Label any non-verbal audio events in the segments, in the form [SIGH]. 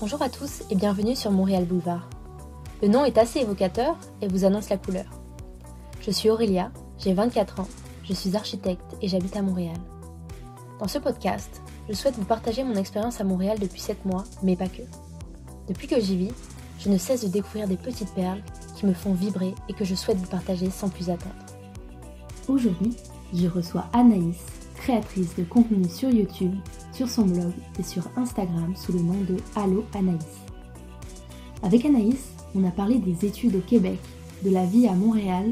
Bonjour à tous et bienvenue sur Montréal Boulevard. Le nom est assez évocateur et vous annonce la couleur. Je suis Aurélia, j'ai 24 ans, je suis architecte et j'habite à Montréal. Dans ce podcast, je souhaite vous partager mon expérience à Montréal depuis 7 mois, mais pas que. Depuis que j'y vis, je ne cesse de découvrir des petites perles qui me font vibrer et que je souhaite vous partager sans plus attendre. Aujourd'hui, je reçois Anaïs, créatrice de contenu sur YouTube, sur son blog et sur Instagram sous le nom de Allo Anaïs. Avec Anaïs, on a parlé des études au Québec, de la vie à Montréal,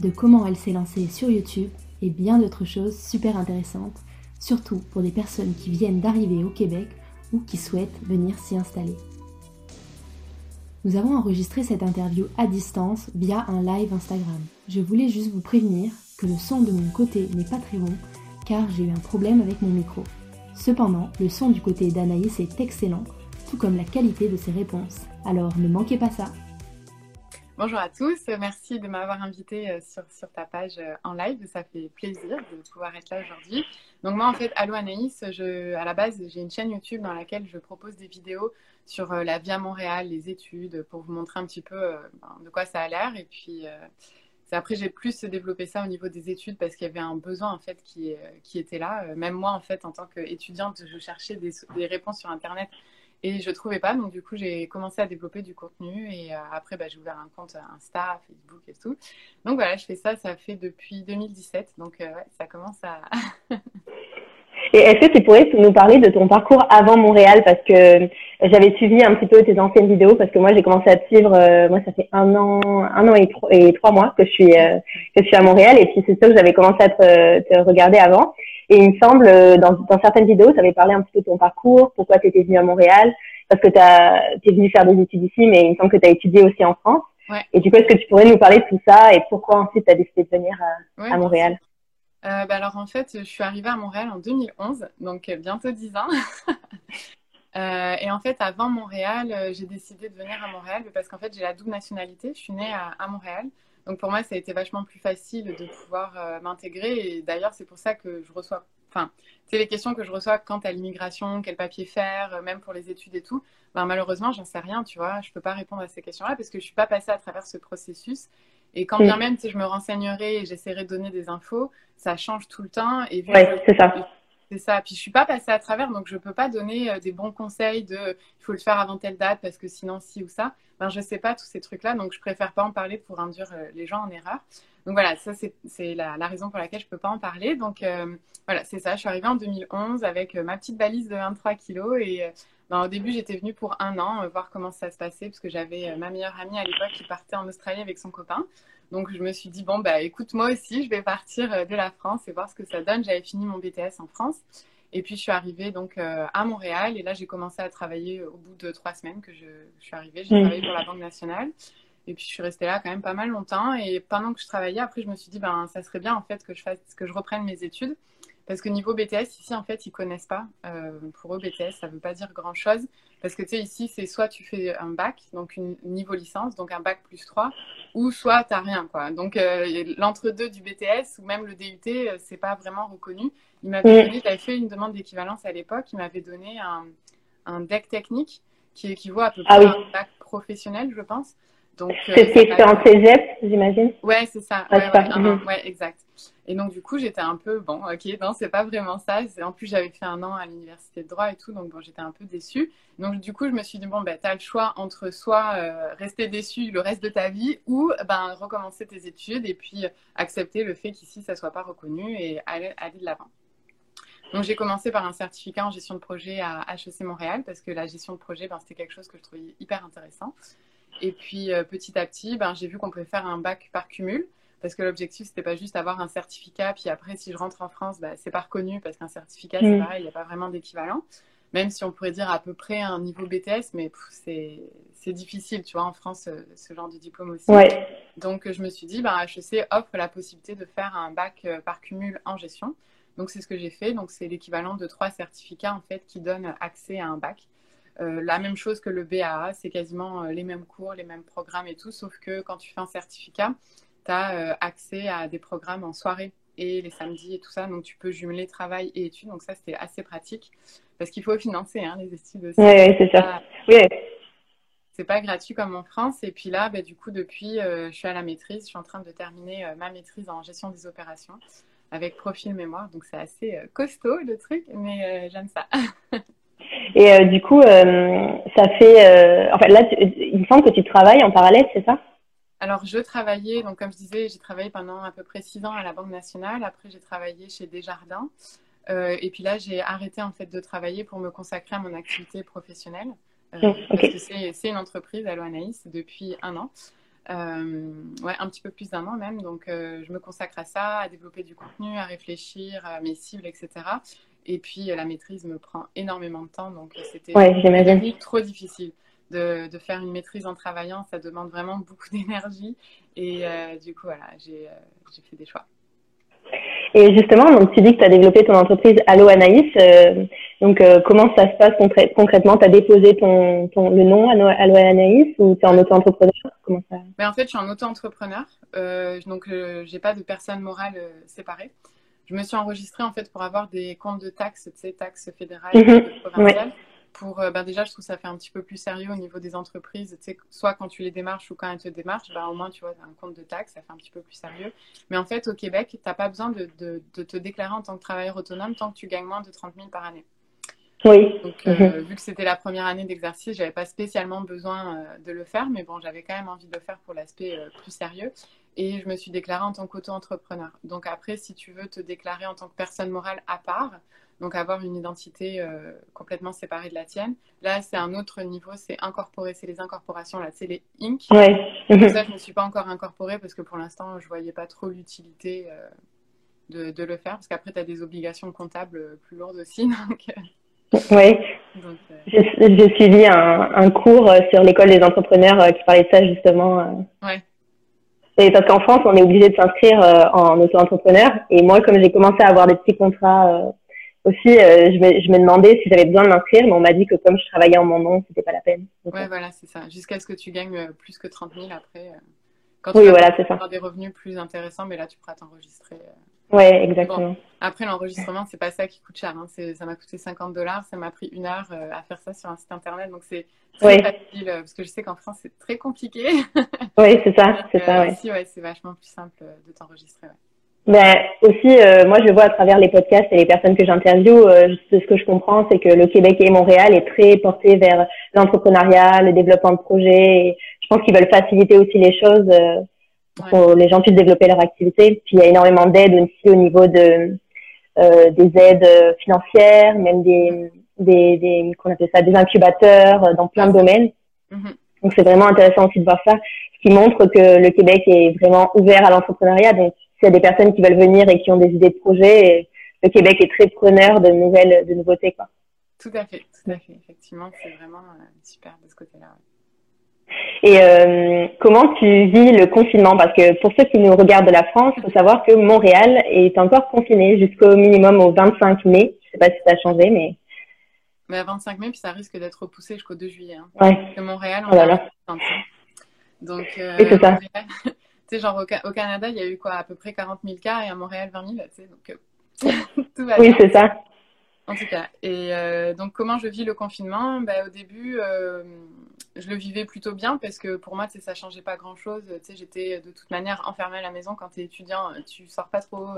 de comment elle s'est lancée sur YouTube et bien d'autres choses super intéressantes, surtout pour des personnes qui viennent d'arriver au Québec ou qui souhaitent venir s'y installer. Nous avons enregistré cette interview à distance via un live Instagram. Je voulais juste vous prévenir que le son de mon côté n'est pas très bon car j'ai eu un problème avec mon micro. Cependant, le son du côté d'Anaïs est excellent, tout comme la qualité de ses réponses. Alors ne manquez pas ça. Bonjour à tous, merci de m'avoir invité euh, sur, ta page euh, en live, ça fait plaisir de pouvoir être là aujourd'hui. Donc moi en fait, Allo Anaïs, à la base j'ai une chaîne YouTube dans laquelle je propose des vidéos sur euh, la vie à Montréal, les études, pour vous montrer un petit peu ben, de quoi ça a l'air. Et puis après, j'ai plus développé ça au niveau des études parce qu'il y avait un besoin en fait qui, qui était là. Même moi, en fait, en tant qu'étudiante, je cherchais des, réponses sur Internet et je trouvais pas, donc du coup j'ai commencé à développer du contenu et euh, après bah, j'ai ouvert un compte Insta, Facebook et tout. Donc voilà, je fais ça, ça fait depuis 2017, donc euh, ça commence à... [LAUGHS] [LAUGHS] et est-ce que tu pourrais nous parler de ton parcours avant Montréal? Parce que j'avais suivi un petit peu tes anciennes vidéos parce que moi j'ai commencé à te suivre, euh, moi ça fait un an, un an et, et trois mois que je suis, que je suis à Montréal et puis c'est sûr que j'avais commencé à te, te regarder avant. Et il me semble, euh, dans, dans certaines vidéos, tu avais parlé un petit peu de ton parcours, pourquoi tu étais venu à Montréal, parce que tu es venu faire des études ici, mais il me semble que tu as étudié aussi en France. Ouais. Et du coup, est-ce que tu pourrais nous parler de tout ça et pourquoi ensuite tu as décidé de venir à, à Montréal? euh, bah alors en fait, je suis arrivée à Montréal en 2011, donc euh, bientôt 10 ans. [LAUGHS] euh, et en fait, avant Montréal, euh, j'ai décidé de venir à Montréal parce qu'en fait, j'ai la double nationalité. Je suis née à, Montréal. Donc pour moi, ça a été vachement plus facile de pouvoir euh, m'intégrer. Et d'ailleurs, c'est pour ça que je reçois, enfin, c'est les questions que je reçois quant à l'immigration, quel papier faire, euh, même pour les études et tout. Ben, malheureusement, j'en sais rien, tu vois. Je peux pas répondre à ces questions-là parce que je suis pas passée à travers ce processus. Et quand bien même, si je me renseignerai et j'essaierai de donner des infos, ça change tout le temps. Et ouais, c'est ça. C'est ça. Puis je suis pas passée à travers, donc je peux pas donner euh, des bons conseils de il faut le faire avant telle date parce que sinon si ou ça. Ben je sais pas tous ces trucs-là, donc je préfère pas en parler pour induire euh, les gens en erreur. Donc voilà, ça c'est la, la, raison pour laquelle je peux pas en parler. Donc euh, voilà, c'est ça. Je suis arrivée en 2011 avec ma petite valise de 23 kilos et ben, au début j'étais venue pour un an voir comment ça se passait parce que j'avais ma meilleure amie à l'époque qui partait en Australie avec son copain. Donc je me suis dit, bon, bah écoute, moi aussi, je vais partir euh, de la France et voir ce que ça donne. J'avais fini mon BTS en France. Et puis je suis arrivée donc euh, à Montréal et là j'ai commencé à travailler au bout de trois semaines que je, je suis arrivée. J'ai mmh. travaillé pour la Banque nationale et puis je suis restée là quand même pas mal longtemps. Et pendant que je travaillais, après je me suis dit ben ça serait bien en fait que je fasse que je reprenne mes études parce que niveau BTS, ici, en fait, ils connaissent pas. Euh, pour eux, BTS, ça veut pas dire grand-chose. Parce que, tu sais, ici, c'est soit tu fais un bac, donc une niveau licence, donc un bac plus 3, ou soit tu n'as rien, quoi. Donc, euh, l'entre-deux du BTS, ou même le DUT, euh, c'est pas vraiment reconnu. Il m'avait donné, j'avais fait une demande d'équivalence à l'époque, il m'avait donné un, un deck technique qui équivaut à peu ah près à un bac professionnel, je pense. Donc, euh, c'était en cégep, j'imagine? Ouais, c'est ça. Ouais, ouais, ouais, exact. Et donc, du coup, j'étais un peu, bon, ok, non, c'est pas vraiment ça. En plus, j'avais fait un an à l'université de droit et tout, donc bon, j'étais un peu déçue. Donc, du coup, je me suis dit, bon, ben, tu as le choix entre soit euh, rester déçu le reste de ta vie ou ben, recommencer tes études et puis accepter le fait qu'ici, ça soit pas reconnu et aller, aller de l'avant. Donc, j'ai commencé par un certificat en gestion de projet à HEC Montréal parce que la gestion de projet, ben, c'était quelque chose que je trouvais hyper intéressant. Et puis euh, petit à petit, ben, j'ai vu qu'on pouvait faire un bac par cumul. Parce que l'objectif, c'était pas juste avoir un certificat, puis après, si je rentre en France, ben, c'est pas reconnu, parce qu'un certificat, c'est mm. pareil, il n'y a pas vraiment d'équivalent. Même si on pourrait dire à peu près un niveau BTS, mais c'est difficile, tu vois, en France, euh, ce, genre de diplôme aussi. Ouais. Donc, je me suis dit, ben, HEC offre la possibilité de faire un bac euh, par cumul en gestion. Donc, c'est ce que j'ai fait. Donc, c'est l'équivalent de trois certificats, en fait, qui donnent accès à un bac. Euh, la même chose que le BAA, c'est quasiment les mêmes cours, les mêmes programmes et tout, sauf que quand tu fais un certificat, tu as euh, accès à des programmes en soirée et les samedis et tout ça, donc tu peux jumeler travail et études, donc ça c'était assez pratique parce qu'il faut financer hein, les études aussi. Oui, c'est ça. Oui. C'est pas gratuit comme en France. Et puis là, bah, du coup, depuis, je suis à la maîtrise. Je suis en train de terminer ma maîtrise en gestion des opérations avec profil mémoire. Donc c'est assez costaud le truc, mais j'aime ça. [LAUGHS] Et du coup, ça fait. en fait, là, il me semble que tu travailles en parallèle, c'est ça? Alors, je travaillais, donc comme je disais, j'ai travaillé pendant à peu près six ans à la Banque nationale. Après, j'ai travaillé chez Desjardins. Euh, et puis là, j'ai arrêté en fait de travailler pour me consacrer à mon activité professionnelle. Euh, mmh, parce que c'est une entreprise, Allo Anaïs, depuis un an. Euh, ouais, un petit peu plus d'un an même. Donc, je me consacre à ça, à développer du contenu, à réfléchir à mes cibles, etc. Et puis, la maîtrise me prend énormément de temps. Donc, c'était ouais, trop difficile de, faire une maîtrise en travaillant, ça demande vraiment beaucoup [LAUGHS] d'énergie. Et euh, du coup, voilà, euh, j'ai fait des choix. Et justement, donc tu dis que tu as développé ton entreprise Allo Anaïs. Euh, donc, comment ça se passe concrètement? Tu as déposé ton, ton, le nom Allo Anaïs ou tu es en auto-entrepreneur? Ça ben, En fait, je suis en auto-entrepreneur. donc, j'ai pas de personne morale séparée. Je me suis enregistrée en fait pour avoir des comptes de taxes, tu sais, taxes fédérales et mhm. provinciales pour, euh, bah, déjà, je trouve que ça fait un petit peu plus sérieux au niveau des entreprises. Tu sais, soit quand tu les démarches ou quand elles te démarchent, bah, au moins, tu vois, un compte de taxe, ça fait un petit peu plus sérieux. Mais en fait, au Québec, tu n'as pas besoin de, de, te déclarer en tant que travailleur autonome tant que tu gagnes moins de 30 000 par année. Oui. Donc, euh, mhm. vu que c'était la première année d'exercice, j'avais pas spécialement besoin euh, de le faire, mais bon, j'avais quand même envie de le faire pour l'aspect plus sérieux. Et je me suis déclarée en tant qu'auto-entrepreneur. Donc après, si tu veux te déclarer en tant que personne morale à part, donc avoir une identité euh, complètement séparée de la tienne. Là, c'est un autre niveau, c'est incorporé, c'est les incorporations, là, c'est les Inc. Ouais. ça, [LAUGHS] je ne suis pas encore incorporée parce que pour l'instant, je ne voyais pas trop l'utilité euh, de, de, le faire parce qu'après, tu as des obligations comptables euh, plus lourdes aussi. [LAUGHS] Donc, oui. J'ai suivi un, un, cours sur l'école des entrepreneurs qui parlait de ça justement. Ouais. Et parce qu'en France, on est obligé de s'inscrire en auto-entrepreneur. Et moi, comme j'ai commencé à avoir des petits contrats aussi, euh, je, me, je, me, demandais si j'avais besoin de m'inscrire, mais on m'a dit que comme je travaillais en mon nom, c'était pas la peine. ouais, voilà, c'est ça. Jusqu'à ce que tu gagnes euh, plus que 30 000 après. Euh, quand tu oui, voilà, c'est ça. des revenus plus intéressants, mais là, tu pourras t'enregistrer. Ouais, exactement. après, l'enregistrement, c'est pas ça qui coûte cher. Hein. Ça m'a coûté 50 dollars. Ça m'a pris une heure à faire ça sur un site internet. Donc, c'est très facile parce que je sais qu'en France, c'est très compliqué. oui, c'est ça. [LAUGHS] C'est ça, ouais. Ici, ouais, c'est vachement plus simple de t'enregistrer. Ben aussi, euh, moi je vois à travers les podcasts et les personnes que j'interviewe, euh, ce que je comprends, c'est que le Québec et Montréal est très porté vers l'entrepreneuriat, le développement de projets. je pense qu'ils veulent faciliter aussi les choses euh, pour que les gens puissent développer leur activité. Puis il y a énormément d'aides aussi au niveau de euh, des aides financières, même des des, des qu'on appelle ça des incubateurs dans plein de domaines. Mm-hmm. Donc c'est vraiment intéressant aussi de voir ça, ce qui montre que le Québec est vraiment ouvert à l'entrepreneuriat. Donc s'il y a des personnes qui veulent venir et qui ont des idées de projet, le Québec est très preneur de nouvelles, de nouveautés, quoi. Tout à fait, tout à fait. Effectivement, c'est vraiment euh, super de ce côté-là. Et euh, comment tu vis le confinement? Parce que pour ceux qui nous regardent de la France, il faut savoir que Montréal est encore confiné jusqu'au minimum au 25 mai. Je ne sais pas si ça a changé, mais... Mais à 25 mai, puis ça risque d'être repoussé jusqu'au 2 juillet. Hein. Ouais. Parce que Montréal, on oh là Donc, euh, c'est ça. Sais, genre au, Canada, il y a eu quoi, à peu près 40 000 cas et à Montréal 20 000, tu sais, donc euh, [LAUGHS] tout va bien. Oui, c'est ça. En tout cas. Et euh, donc, comment je vis le confinement? Bah, Au début, euh, je le vivais plutôt bien parce que pour moi, tu sais, ça changeait pas grand-chose. Tu sais, j'étais de toute manière enfermée à la maison quand tu es étudiant. Tu sors pas trop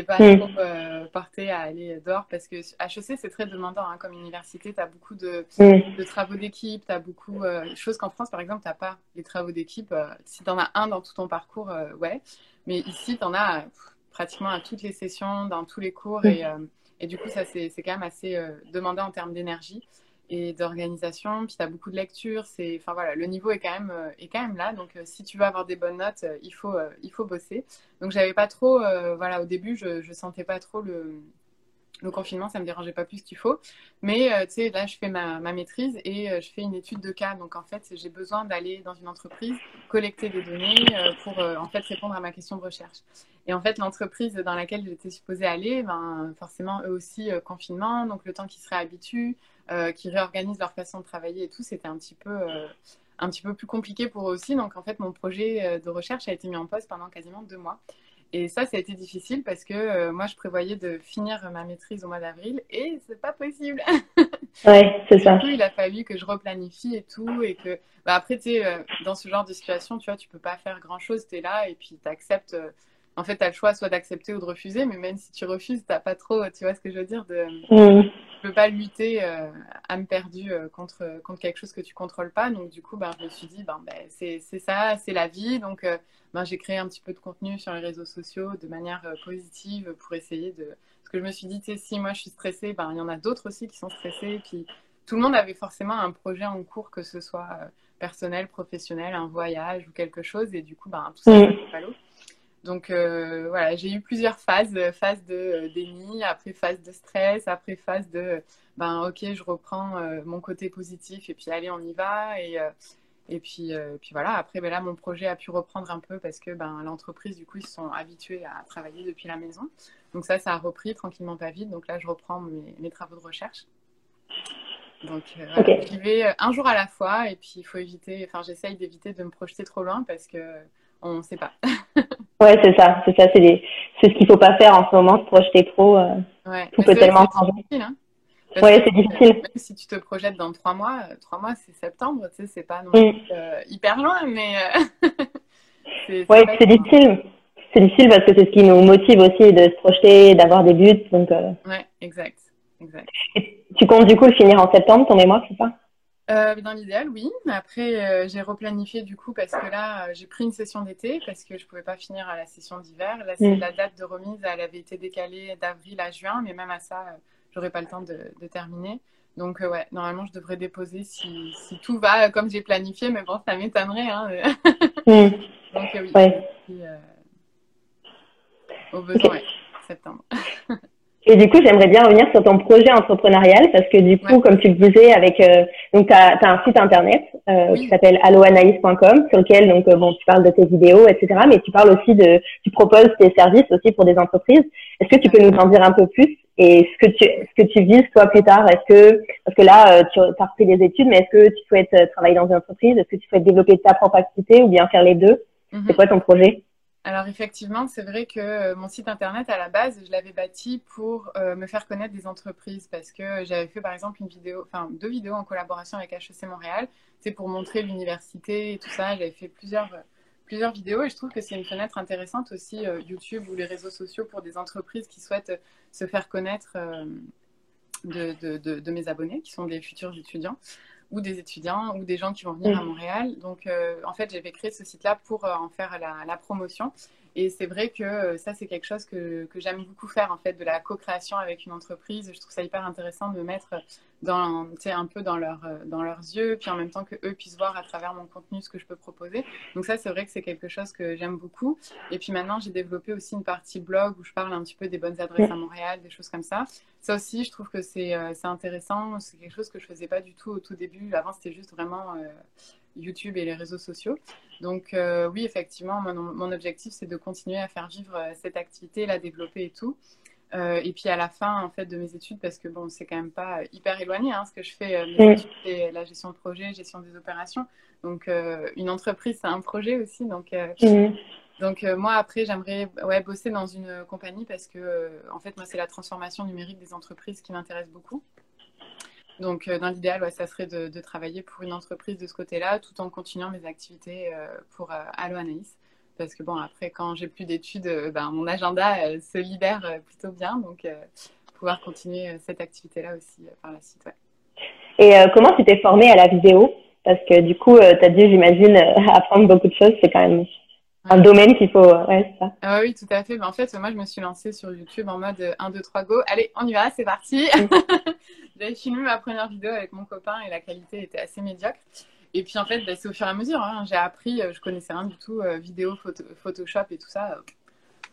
pas mm. trop euh, porté à aller dehors parce que HEC c'est très demandant hein, comme université. Tu as beaucoup de, mm. de travaux d'équipe, tu as beaucoup euh, de choses qu'en France par exemple, tu n'as pas les travaux d'équipe. Euh, si tu en as un dans tout ton parcours, ouais. Mais ici, tu en as pratiquement à toutes les sessions, dans tous les cours. Mm. Et, et, du coup, ça c'est quand même assez demandant en termes d'énergie et d'organisation. Puis tu as beaucoup de lectures. C'est, enfin voilà, le niveau est quand même, euh, est quand même là. Donc euh, si tu veux avoir des bonnes notes, euh, il faut, il faut bosser. Donc j'avais pas trop, voilà, au début, je, je sentais pas trop le, le confinement, ça me dérangeait pas plus qu'il faut. Mais tu sais, là, je fais ma, ma maîtrise et je fais une étude de cas. Donc en fait, j'ai besoin d'aller dans une entreprise, collecter des données pour en fait répondre à ma question de recherche. Et en fait, l'entreprise dans laquelle j'étais supposée aller, ben, forcément, eux aussi, confinement, donc le temps qu'ils se réhabituent, qui réorganisent leur façon de travailler et tout, c'était un petit peu euh, un petit peu plus compliqué pour eux aussi. Donc en fait, mon projet euh, de recherche a été mis en pause pendant quasiment deux mois. Et ça, ça a été difficile parce que moi, je prévoyais de finir ma maîtrise au mois d'avril et c'est pas possible. [LAUGHS] Ouais, c'est ça. Du coup, il a fallu que je replanifie et tout. Et que, bah, après, tu sais, euh, dans ce genre de situation, tu vois, tu peux pas faire grand chose. Tu es là et puis tu acceptes. euh, en fait, tu as le choix soit d'accepter ou de refuser. Mais même si tu refuses, t'as pas trop, tu vois ce que je veux dire, de, Mm. Je peux pas lutter euh, âme perdue euh, contre, contre quelque chose que tu contrôles pas. Donc, du coup, ben, je me suis dit, ben, ben, c'est c'est ça, c'est la vie. Donc, euh, ben, j'ai créé un petit peu de contenu sur les réseaux sociaux de manière euh, positive pour essayer de. Parce que je me suis dit, tu sais, si moi je suis stressée, ben, il y en a d'autres aussi qui sont stressés. Puis, tout le monde avait forcément un projet en cours, que ce soit euh, personnel, professionnel, un voyage ou quelque chose. Et du coup, ben, tout ça, Mm. fait pas l'eau. Donc euh, voilà, j'ai eu plusieurs phases, phase de euh, déni, après phase de stress, après phase de ben ok, je reprends euh, mon côté positif et puis allez, on y va et euh, et puis puis voilà. Après ben là, mon projet a pu reprendre un peu parce que ben l'entreprise du coup ils se sont habitués à travailler depuis la maison. Donc ça, ça a repris tranquillement pas vite. Donc là, je reprends mes, mes travaux de recherche. Donc euh, j'y vais un jour à la fois et puis il faut éviter, enfin j'essaye d'éviter de me projeter trop loin parce que on ne sait pas. Ouais, c'est ça, c'est ça, c'est ce qu'il faut pas faire en ce moment, se projeter trop. euh. Ouais, Tout peut tellement changer. difficile, hein. Parce Ouais, c'est difficile. Même si tu te projettes dans trois mois, euh, trois mois c'est septembre, tu sais, c'est pas non Mm. euh, hyper loin, mais [LAUGHS] c'est Ouais, pas c'est difficile. C'est difficile parce que c'est ce qui nous motive aussi de se projeter, d'avoir des buts. Donc, euh, Ouais, exact, exact. et tu comptes du coup le finir en septembre, ton mémoire, c'est ça? Euh, dans l'idéal, oui. Mais après, euh, j'ai replanifié du coup parce que là, euh, j'ai pris une session d'été parce que je pouvais pas finir à la session d'hiver. Là, c'est Mm. la date de remise, elle avait été décalée d'avril à juin, mais même à ça, euh, j'aurais pas le temps de, de terminer. Donc euh, ouais, normalement, je devrais déposer si, si tout va comme j'ai planifié, mais bon, ça m'étonnerait. Hein. [LAUGHS] Mm. Donc oui, Ouais. puis, au besoin, ouais, septembre. Et du coup, j'aimerais bien revenir sur ton projet entrepreneurial parce que du coup, Ouais. comme tu le disais, avec euh, donc tu as, un site internet euh, Oui. qui s'appelle alloanaïs.com sur lequel donc euh, bon, tu parles de tes vidéos, etc. Mais tu parles aussi de, tu proposes tes services aussi pour des entreprises. Est-ce que tu peux nous en dire un peu plus et ce que tu ce que tu vises toi plus tard? Est-ce que parce que là, euh, tu as repris des études, mais est-ce que tu souhaites euh, travailler dans une entreprise? Est-ce que tu souhaites développer ta propre activité ou bien faire les deux? Mhm. C'est quoi ton projet? Alors effectivement, c'est vrai que euh, mon site internet à la base, je l'avais bâti pour euh, me faire connaître des entreprises parce que j'avais fait par exemple une vidéo, deux vidéos en collaboration avec HEC Montréal, c'est pour montrer l'université et tout ça. J'avais fait plusieurs euh, plusieurs vidéos et je trouve que c'est une fenêtre intéressante aussi YouTube ou les réseaux sociaux pour des entreprises qui souhaitent se faire connaître de mes abonnés qui sont des futurs étudiants ou des étudiants ou des gens qui vont venir à Mm. Montréal. Donc, euh, en fait, j'avais créé ce site-là pour euh, en faire la, la promotion. Et c'est vrai que euh, ça, c'est quelque chose que, que j'aime beaucoup faire, en fait, de la co-création avec une entreprise. Je trouve ça hyper intéressant de me mettre dans, un peu dans, leur, euh, dans leurs yeux, puis en même temps qu'eux puissent voir à travers mon contenu ce que je peux proposer. Donc ça, c'est vrai que c'est quelque chose que j'aime beaucoup. Et puis maintenant, j'ai développé aussi une partie blog où je parle un petit peu des bonnes adresses à Montréal, des choses comme ça. Ça aussi, je trouve que c'est euh, intéressant. C'est quelque chose que je faisais pas du tout au tout début. Avant, c'était juste vraiment YouTube et les réseaux sociaux. Donc euh, oui, effectivement, mon, mon objectif, c'est de continuer à faire vivre euh, cette activité, la développer et tout. Euh, et puis à la fin, en fait, de mes études, parce que bon, c'est quand même pas hyper éloigné, hein, ce que je fais. mes Mm. études, c'est la gestion de projet, gestion des opérations. Donc euh, une entreprise, c'est un projet aussi. Donc Mhm. donc euh, moi après j'aimerais ouais, bosser dans une compagnie parce que euh, en fait moi c'est la transformation numérique des entreprises qui m'intéresse beaucoup. Donc euh, dans l'idéal ouais, ça serait de, travailler pour une entreprise de ce côté-là tout en continuant mes activités euh, pour euh, Allo Anaïs. Parce que bon après quand j'ai plus d'études, euh, ben, mon agenda se libère plutôt bien donc pouvoir continuer cette activité-là aussi par la suite. Et comment tu t'es formée à la vidéo? Parce que du coup, tu as dû, j'imagine, [LAUGHS] apprendre beaucoup de choses. C'est quand même un domaine qu'il faut. Ouais, ça. Ah oui, tout à fait. Mais en fait, moi, je me suis lancée sur YouTube en mode euh, 1, 2, 3, go. Allez, on y va, c'est parti. [LAUGHS] J'avais filmé ma première vidéo avec mon copain et la qualité était assez médiocre. Et puis, en fait, bah, c'est au fur et à mesure. hein. J'ai appris, euh, je connaissais rien du tout, euh, vidéo, photo- Photoshop et tout ça. euh,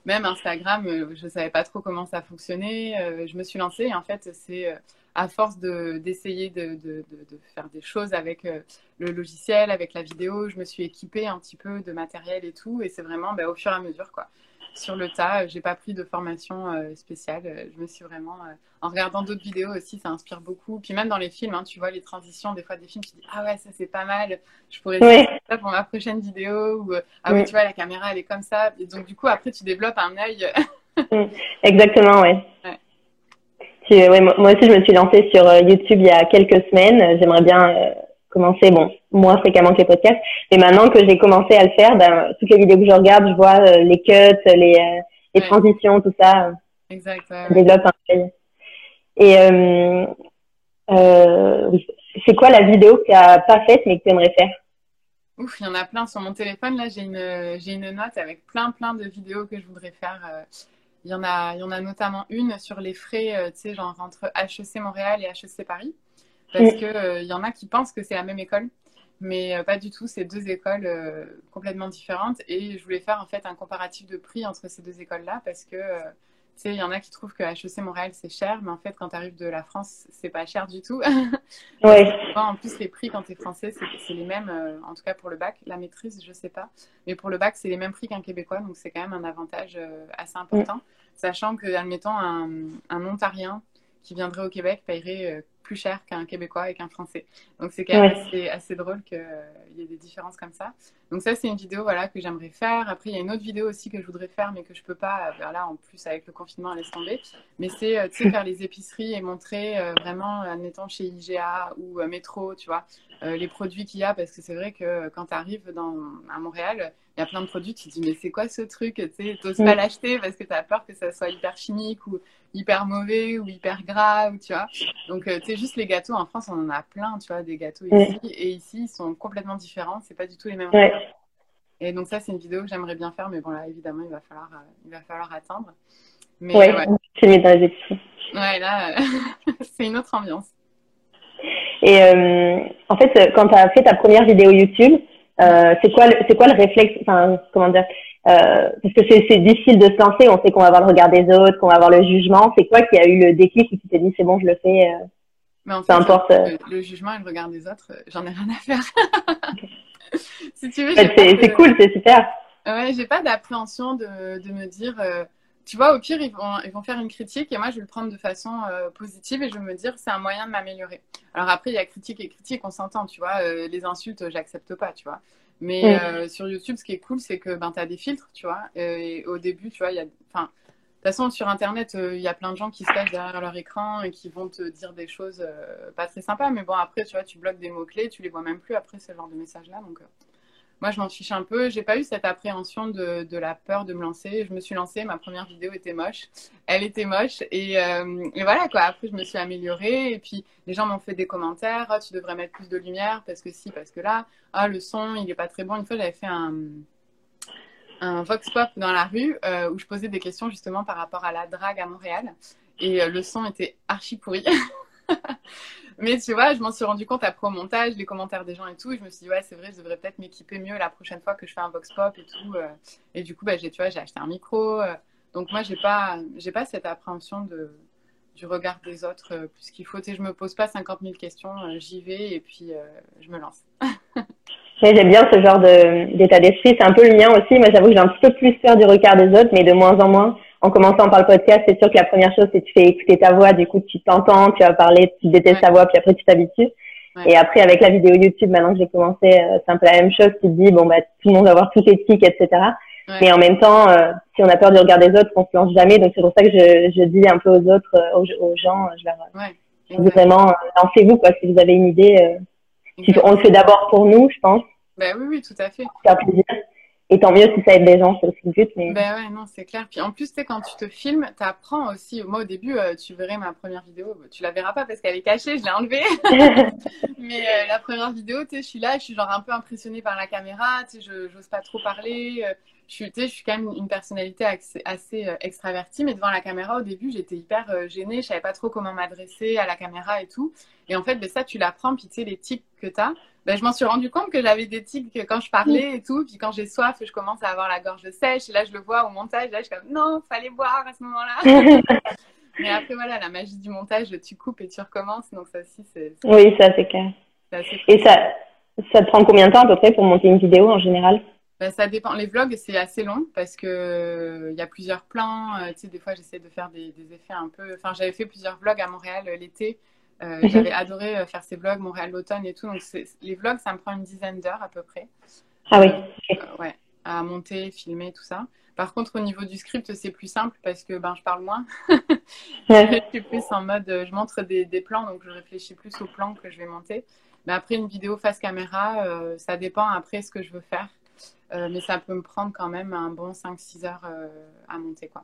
Même Instagram, je savais pas trop comment ça fonctionnait. Je me suis lancée et en fait, c'est à force de- d'essayer de, de, de, de faire des choses avec euh, le logiciel, avec la vidéo, je me suis équipée un petit peu de matériel et tout. Et c'est vraiment bah, au fur et à mesure, quoi. Sur le tas, euh, j'ai pas pris de formation euh, spéciale. Je me suis vraiment, en regardant d'autres vidéos aussi, ça inspire beaucoup. Puis même dans les films, hein, tu vois les transitions, des fois des films, tu dis ah ouais ça c'est pas mal. Je pourrais faire ça pour ma prochaine vidéo ou ah oui Ouais. tu vois la caméra elle est comme ça. Et donc du coup après tu développes un œil. Exactement, ouais. Ouais. Ouais, moi aussi, je me suis lancée sur YouTube il y a quelques semaines. J'aimerais bien commencer, bon, moins fréquemment que les podcasts, mais maintenant que j'ai commencé à le faire, ben, toutes les vidéos que je regarde, je vois les cuts, les, les transitions, tout ça. Exact. développe un Et euh, euh, c'est quoi la vidéo que tu n'as pas faite mais que tu aimerais faire? Ouf, il y en a plein sur mon téléphone. Là, j'ai une, j'ai une note avec plein, plein de vidéos que je voudrais faire. Euh, il y en a, il y en a notamment une sur les frais, euh, tu sais, genre entre HEC Montréal et HEC Paris. Parce qu'il que il y en a qui pensent que c'est la même école. Mais pas du tout, c'est deux écoles complètement différentes. Et je voulais faire en fait un comparatif de prix entre ces deux écoles-là parce que il y en a qui trouvent que HEC Montréal, c'est cher, mais en fait, quand tu arrives de la France, c'est pas cher du tout. [LAUGHS] Ouais. en plus, les prix quand tu es français, c'est les mêmes, euh, en tout cas pour le bac. La maîtrise, je sais pas. Mais pour le bac, c'est les mêmes prix qu'un Québécois, donc c'est quand même un avantage euh, assez important. Sachant que, admettons, un, un Ontarien qui viendrait au Québec paierait euh, plus cher qu'un Québécois et qu'un Français. Donc c'est quand même assez, assez, drôle qu'il y ait des différences comme ça. Donc ça, c'est une vidéo voilà, que j'aimerais faire. Après, il y a une autre vidéo aussi que je voudrais faire, mais que je peux pas. Euh, là, en plus, avec le confinement, laisse tomber. Mais c'est, euh, tu sais, faire les épiceries et montrer vraiment, admettons, chez IGA ou Métro, tu vois, les produits qu'il y a. Parce que c'est vrai que quand tu arrives dans, à Montréal, il y a plein de produits, tu te dis, mais c'est quoi ce truc Tu n'oses pas l'acheter parce que tu as peur que ça soit hyper chimique ou hyper mauvais ou hyper gras, ou, tu vois. Donc, euh, tu sais, juste les gâteaux, en France, on en a plein, tu vois, des gâteaux ici. Et ici, ils sont complètement différents. C'est pas du tout les mêmes. Et donc, ça, c'est une vidéo que j'aimerais bien faire. Mais bon, là, évidemment, il va falloir, euh, il va falloir attendre. Mais, ouais, ouais. c'est dans les Ouais, là, [LAUGHS] c'est une autre ambiance. Et euh, en fait, quand tu as fait ta première vidéo YouTube, c'est quoi, c'est quoi le réflexe, enfin, comment dire, euh, parce que c'est difficile de se lancer, on sait qu'on va avoir le regard des autres, qu'on va avoir le jugement. C'est quoi qui a eu le déclic où tu t'es dit c'est bon, je le fais euh, Mais en fait, importe. Euh. Le, jugement et le regard des autres, j'en ai rien à faire. [LAUGHS] si tu veux, c'est cool, c'est super. Ouais, j'ai pas d'appréhension de, de, me dire, tu vois, au pire, ils vont, ils vont faire une critique et moi, je vais le prendre de façon positive et je vais me dire, c'est un moyen de m'améliorer. Alors après, il y a critique et critique, on s'entend, tu vois. les insultes, j'accepte pas, tu vois. Mais euh, sur YouTube, ce qui est cool, c'est que ben, tu as des filtres, tu vois. Et au début, tu vois, il y a. Enfin, de toute façon, sur Internet, euh, il y a plein de gens qui se cachent derrière leur écran et qui vont te dire des choses euh, pas très sympas. Mais bon, après, tu vois, tu bloques des mots-clés, tu les vois même plus après ce genre de message-là. Donc, moi, je m'en fiche un peu. J'ai pas eu cette appréhension de, la peur de me lancer. Je me suis lancée. Ma première vidéo était moche. Elle était moche. Et, euh, voilà, quoi. Après, je me suis améliorée. Et puis, les gens m'ont fait des commentaires. Oh, tu devrais mettre plus de lumière parce que si, parce que là. Ah, le son, il est pas très bon. Une fois, j'avais fait un, un vox pop dans la rue euh, où je posais des questions justement par rapport à la drague à Montréal. Et euh, le son était archi pourri. [LAUGHS] Mais tu vois, je m'en suis rendu compte après au montage, les commentaires des gens et tout. Et je me suis dit, ouais, c'est vrai, je devrais peut-être m'équiper mieux la prochaine fois que je fais un vox pop et tout. Euh. et du coup, bah, j'ai, tu vois, j'ai acheté un micro. Euh. donc moi, j'ai pas, j'ai pas cette appréhension de, du regard des autres euh, plus qu'il faut. Tu sais, je me pose pas 50 000 questions, j'y vais et puis je me lance. [LAUGHS] J'aime bien ce genre de, d'état d'esprit. C'est un peu le mien aussi. Moi, j'avoue que j'ai un petit peu plus peur du regard des autres, mais de moins en moins en commençant par le podcast, c'est sûr que la première chose, c'est que tu fais écouter ta voix, du coup, tu t'entends, tu vas parler, tu détestes ta voix, puis après, tu t'habitues. Et après, avec la vidéo YouTube, maintenant que j'ai commencé, euh, c'est un peu la même chose. Tu te dis, bon, bah, tout le monde va voir tout éthique, etc. Mais en même temps, euh, si on a peur du regard des autres, on se lance jamais. Donc, c'est pour ça que je, je dis un peu aux autres, euh, aux, gens, je leur dis vraiment, lancez-vous, quoi, si vous avez une idée. on le fait d'abord pour nous, je pense. Ben oui, oui, tout à fait. Faire plaisir. Et tant mieux si ça aide les gens, c'est aussi le but. Mais... Ben ouais, non, c'est clair. Puis en plus, tu sais, quand tu te filmes, tu apprends aussi. Moi, au début, euh, tu verrais ma première vidéo. Tu la verras pas parce qu'elle est cachée, je l'ai enlevée. [LAUGHS] mais euh, la première vidéo, tu sais, je suis là, je suis genre un peu impressionnée par la caméra. Tu sais, je n'ose pas trop parler. Euh, je je suis quand même une personnalité assez, assez extravertie, mais devant la caméra, au début, j'étais hyper gênée. Je savais pas trop comment m'adresser à la caméra et tout. Et en fait, ben, ça, tu l'apprends. Puis tu sais, les tics que tu as ben, je m'en suis rendu compte que j'avais des tics quand je parlais et tout. Puis quand j'ai soif, je commence à avoir la gorge sèche. Et là, je le vois au montage. Là, je suis comme, non, fallait boire à ce moment-là. [LAUGHS] Mais après, voilà, la magie du montage, tu coupes et tu recommences. Donc, ça aussi, c'est. Oui, ça, c'est clair. Et ça, ça te prend combien de temps à peu près pour monter une vidéo en général? Ben, ça dépend. Les vlogs, c'est assez long parce que il euh, y a plusieurs plans. Euh, tu sais, des fois, j'essaie de faire des, des, effets un peu. Enfin, j'avais fait plusieurs vlogs à Montréal euh, l'été euh, mhm. J'avais adoré faire ces vlogs, Montréal l'automne et tout. Donc, les vlogs, ça me prend une dizaine d'heures à peu près. Ah oui. Ouais. à monter, filmer, tout ça. Par contre, au niveau du script, c'est plus simple parce que ben, je parle moins. [LAUGHS] je suis plus en mode, je montre des, des, plans, donc je réfléchis plus aux plans que je vais monter. Mais après, une vidéo face caméra, ça dépend après ce que je veux faire. Euh, mais ça peut me prendre quand même un bon 5-6 heures euh, à monter. Quoi.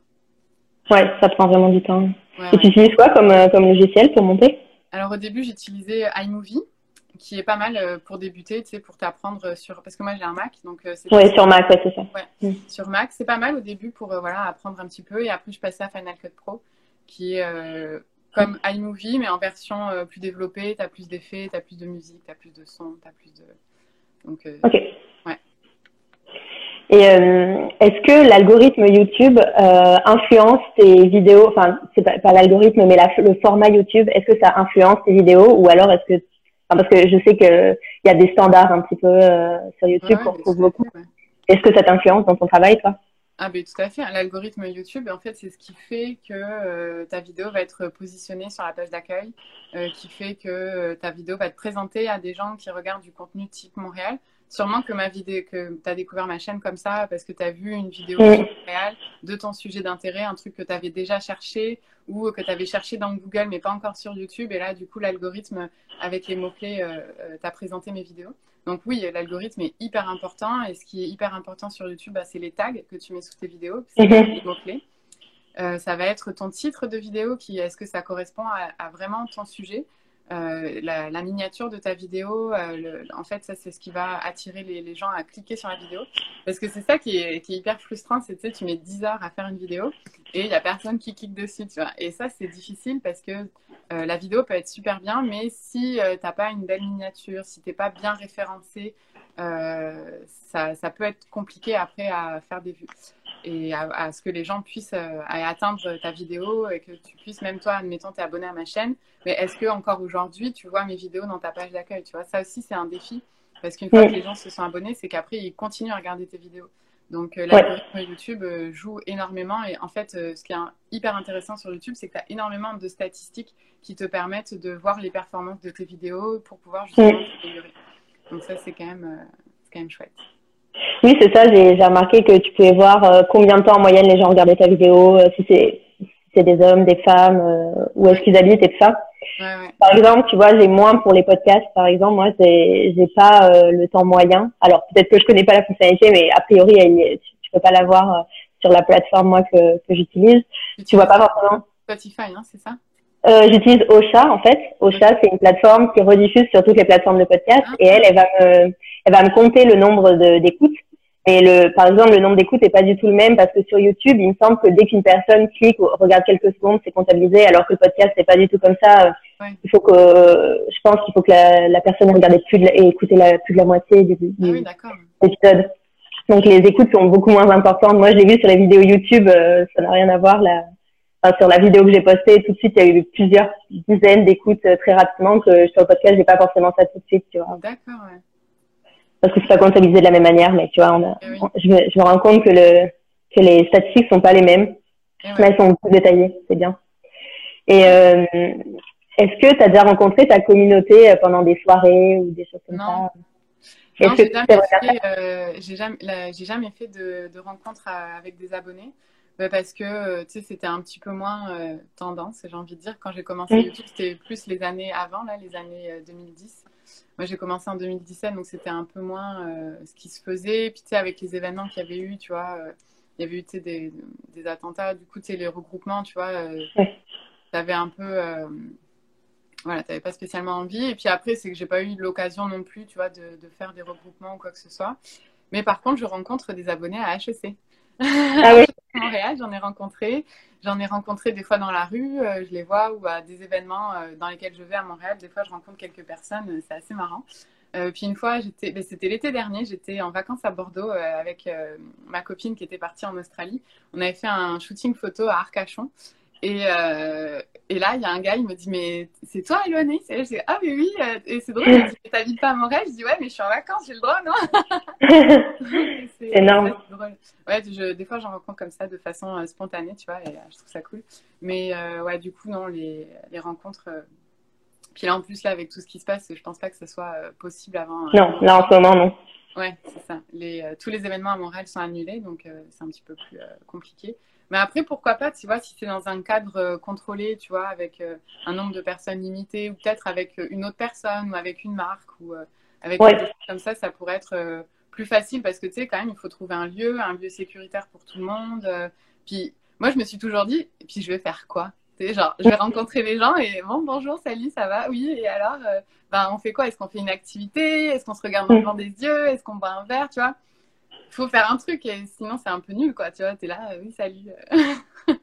Ouais, ça prend vraiment du temps. Et tu utilises quoi comme, comme logiciel pour monter? Alors au début, j'utilisais iMovie qui est pas mal pour débuter, tu sais, pour t'apprendre sur. Parce que moi, j'ai un Mac, donc. oui, sur Mac, ouais, c'est ça. Ouais, mm. sur Mac, c'est pas mal au début pour voilà apprendre un petit peu, et après je passais à Final Cut Pro, qui est comme iMovie, mais en version euh, plus développée. Tu as plus d'effets, tu as plus de musique, tu as plus de son, tu as plus de. Donc, euh, ok. Ouais. Et euh, est-ce que l'algorithme YouTube influence tes vidéos? Enfin, c'est pas, pas l'algorithme, mais le format YouTube. Est-ce que ça influence tes vidéos? Ou alors est-ce que parce que je sais qu'il y a des standards un petit peu sur YouTube qu'on trouve beaucoup. Est-ce que ça t'influence dans ton travail, toi? Ah ben tout à fait. L'algorithme YouTube, en fait, c'est ce qui fait que euh, ta vidéo va être positionnée sur la page d'accueil, euh, qui fait que euh, ta vidéo va être présentée à des gens qui regardent du contenu type Montréal. Sûrement que ma vidéo, que tu as découvert ma chaîne comme ça parce que tu as vu une vidéo Montréal, de ton sujet d'intérêt, un truc que tu avais déjà cherché ou que tu avais cherché dans Google mais pas encore sur YouTube. Et là, du coup, l'algorithme, avec les mots-clés, t'a présenté mes vidéos. Donc oui, l'algorithme est hyper important et ce qui est hyper important sur YouTube, bah, c'est les tags que tu mets sous tes vidéos, c'est mhm. les mots-clés. Euh, ça va être ton titre de vidéo qui est-ce que ça correspond à, vraiment ton sujet? Euh, la, miniature de ta vidéo, euh, en fait, ça c'est ce qui va attirer les, gens à cliquer sur la vidéo. Parce que c'est ça qui est, hyper frustrant, c'est que tu mets 10 heures à faire une vidéo et il n'y a personne qui clique dessus. Tu vois. Et ça c'est difficile parce que euh, la vidéo peut être super bien, mais si tu n'as pas une belle miniature, si tu n'es pas bien référencé, ça, peut être compliqué après à faire des vues et à, ce que les gens puissent atteindre ta vidéo et que tu puisses, même toi, admettons, es abonné à ma chaîne, mais est-ce que encore aujourd'hui, tu vois mes vidéos dans ta page d'accueil Tu vois, ça aussi, c'est un défi parce qu'une fois que les gens se sont abonnés, c'est qu'après, ils continuent à regarder tes vidéos. Donc euh, l'algorithme YouTube euh, joue énormément et en fait euh, ce qui est hyper intéressant sur YouTube c'est que tu as énormément de statistiques qui te permettent de voir les performances de tes vidéos pour pouvoir justement t'améliorer. Donc ça c'est quand même quand même chouette. Oui c'est ça j'ai remarqué que tu pouvais voir combien de temps en moyenne les gens regardaient ta vidéo si c'est c'est des hommes, des femmes, où est-ce qu'ils habitent et tout ça. Par exemple, tu vois, j'ai moins pour les podcasts. Par exemple, moi, j'ai j'ai pas euh, le temps moyen. Alors peut-être que je connais pas la fonctionnalité, mais a priori, elle, tu, peux pas l'avoir euh, sur la plateforme moi que, que j'utilise. Tu vois pas forcément. Spotify, hein, c'est ça? Euh, J'utilise Ocha en fait. Ocha, c'est une plateforme qui rediffuse sur toutes les plateformes de podcast ah. et elle, elle va me, elle va me compter le nombre d'écoutes. Et le, par exemple, le nombre d'écoutes n'est pas du tout le même parce que sur YouTube, il me semble que dès qu'une personne clique ou regarde quelques secondes, c'est comptabilisé, alors que le podcast, c'est pas du tout comme ça. Il faut que, je pense qu'il faut que la, la personne regarde plus de et écouter la, plus de la moitié du, du ah Donc les écoutes sont beaucoup moins importantes. Moi, je l'ai vu sur les vidéos YouTube, euh, ça n'a rien à voir. Là. Enfin, sur la vidéo que j'ai postée, tout de suite, il y a eu plusieurs dizaines d'écoutes euh, très rapidement que sur le podcast, j'ai pas forcément ça tout de suite, tu vois. D'accord, ouais. Parce que c'est pas comptabilisé de la même manière, mais tu vois, on a, eh je, me, je me rends compte que le que les statistiques sont pas les mêmes, eh mais elles sont plus détaillées, c'est bien. Et euh, est-ce que tu as déjà rencontré ta communauté euh, pendant des soirées ou des choses comme ça? Non, j'ai jamais, euh, jamais, jamais, fait de, de rencontres avec des abonnés bah, parce que c'était un petit peu moins tendance, j'ai envie de dire. Quand j'ai commencé YouTube, c'était plus les années avant, là, les années 2010. Moi, j'ai commencé en 2017, donc c'était un peu moins ce qui se faisait. Puis, tu sais, avec les événements qu'il y avait eu, tu vois, il y avait eu des, des attentats, du coup, tu sais, les regroupements, tu vois, tu avais un peu voilà, tu n'avais pas spécialement envie. Et puis après, c'est que j'ai pas eu l'occasion non plus, tu vois, de, de, faire des regroupements ou quoi que ce soit. Mais par contre, je rencontre des abonnés à HEC. Ah oui [LAUGHS] Montréal, j'en ai rencontré. J'en ai rencontré des fois dans la rue, euh, je les vois, ou à des événements euh, dans lesquels je vais à Montréal. Des fois, je rencontre quelques personnes, euh, c'est assez marrant. puis une fois, ben, c'était l'été dernier, j'étais en vacances à Bordeaux avec ma copine qui était partie en Australie. On avait fait un shooting photo à Arcachon. Et, euh, et là, il y a un gars, il me dit, mais c'est toi, Eloane Je dis, ah, mais oui. Euh, et c'est drôle, il me dit, t'habites pas à Montréal? Je dis, ouais, mais je suis en vacances, j'ai le droit, non? [LAUGHS] C'est énorme. Ouais, je, des fois, j'en rencontre comme ça de façon euh, spontanée, tu vois, et je trouve ça cool. Mais ouais, du coup, non, les, les rencontres. Puis là, en plus, là, avec tout ce qui se passe, je pense pas que ce soit possible avant. non, là, en ce moment, non. Ouais, c'est ça. Les, tous les événements à Montréal sont annulés, donc c'est un petit peu plus compliqué. Mais après, pourquoi pas, tu vois, si c'est dans un cadre contrôlé, tu vois, avec un nombre de personnes limité, ou peut-être avec une autre personne, ou avec une marque, ou avec Ouais. des choses comme ça, ça pourrait être plus facile parce que, tu sais, quand même, il faut trouver un lieu, un lieu sécuritaire pour tout le monde. puis, moi, je me suis toujours dit, et puis je vais faire quoi? Tu sais, genre, je vais rencontrer les gens et bon, bonjour, salut, ça va? Oui, et alors, euh, ben, on fait quoi? Est-ce qu'on fait une activité? Est-ce qu'on se regarde dans le Mm. blanc des yeux? Est-ce qu'on boit un verre? Tu vois? Il faut faire un truc et sinon, c'est un peu nul, quoi. Tu vois, t'es là, euh, oui, salut. [LAUGHS]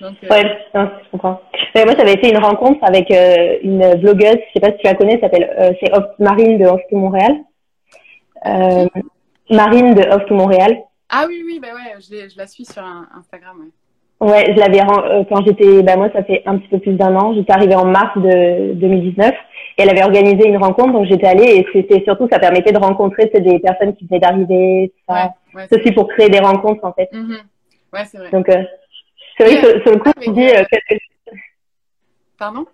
Donc, euh, Ouais, non, je comprends. Mais moi, j'avais fait une rencontre avec euh, une blogueuse, je sais pas si tu la connais, s'appelle euh, c'est Off- Marine de Off to Montréal. Euh, Marine de Off to Montréal. Ah oui, oui, bah ouais, je, je la suis sur un- Instagram, ouais. Ouais, je l'avais euh, quand j'étais, bah moi, ça fait un petit peu plus d'un an. J'étais arrivée en mars de 2019 et elle avait organisé une rencontre, donc j'étais allée et c'était surtout, ça permettait de rencontrer des personnes qui venaient d'arriver, ça. Ouais, ouais, C'est aussi pour créer des rencontres en fait. c'est Mhm. Ouais, c'est vrai. Donc, euh, c'est vrai que sur, sur le coup, on se dit, euh, que- Pardon?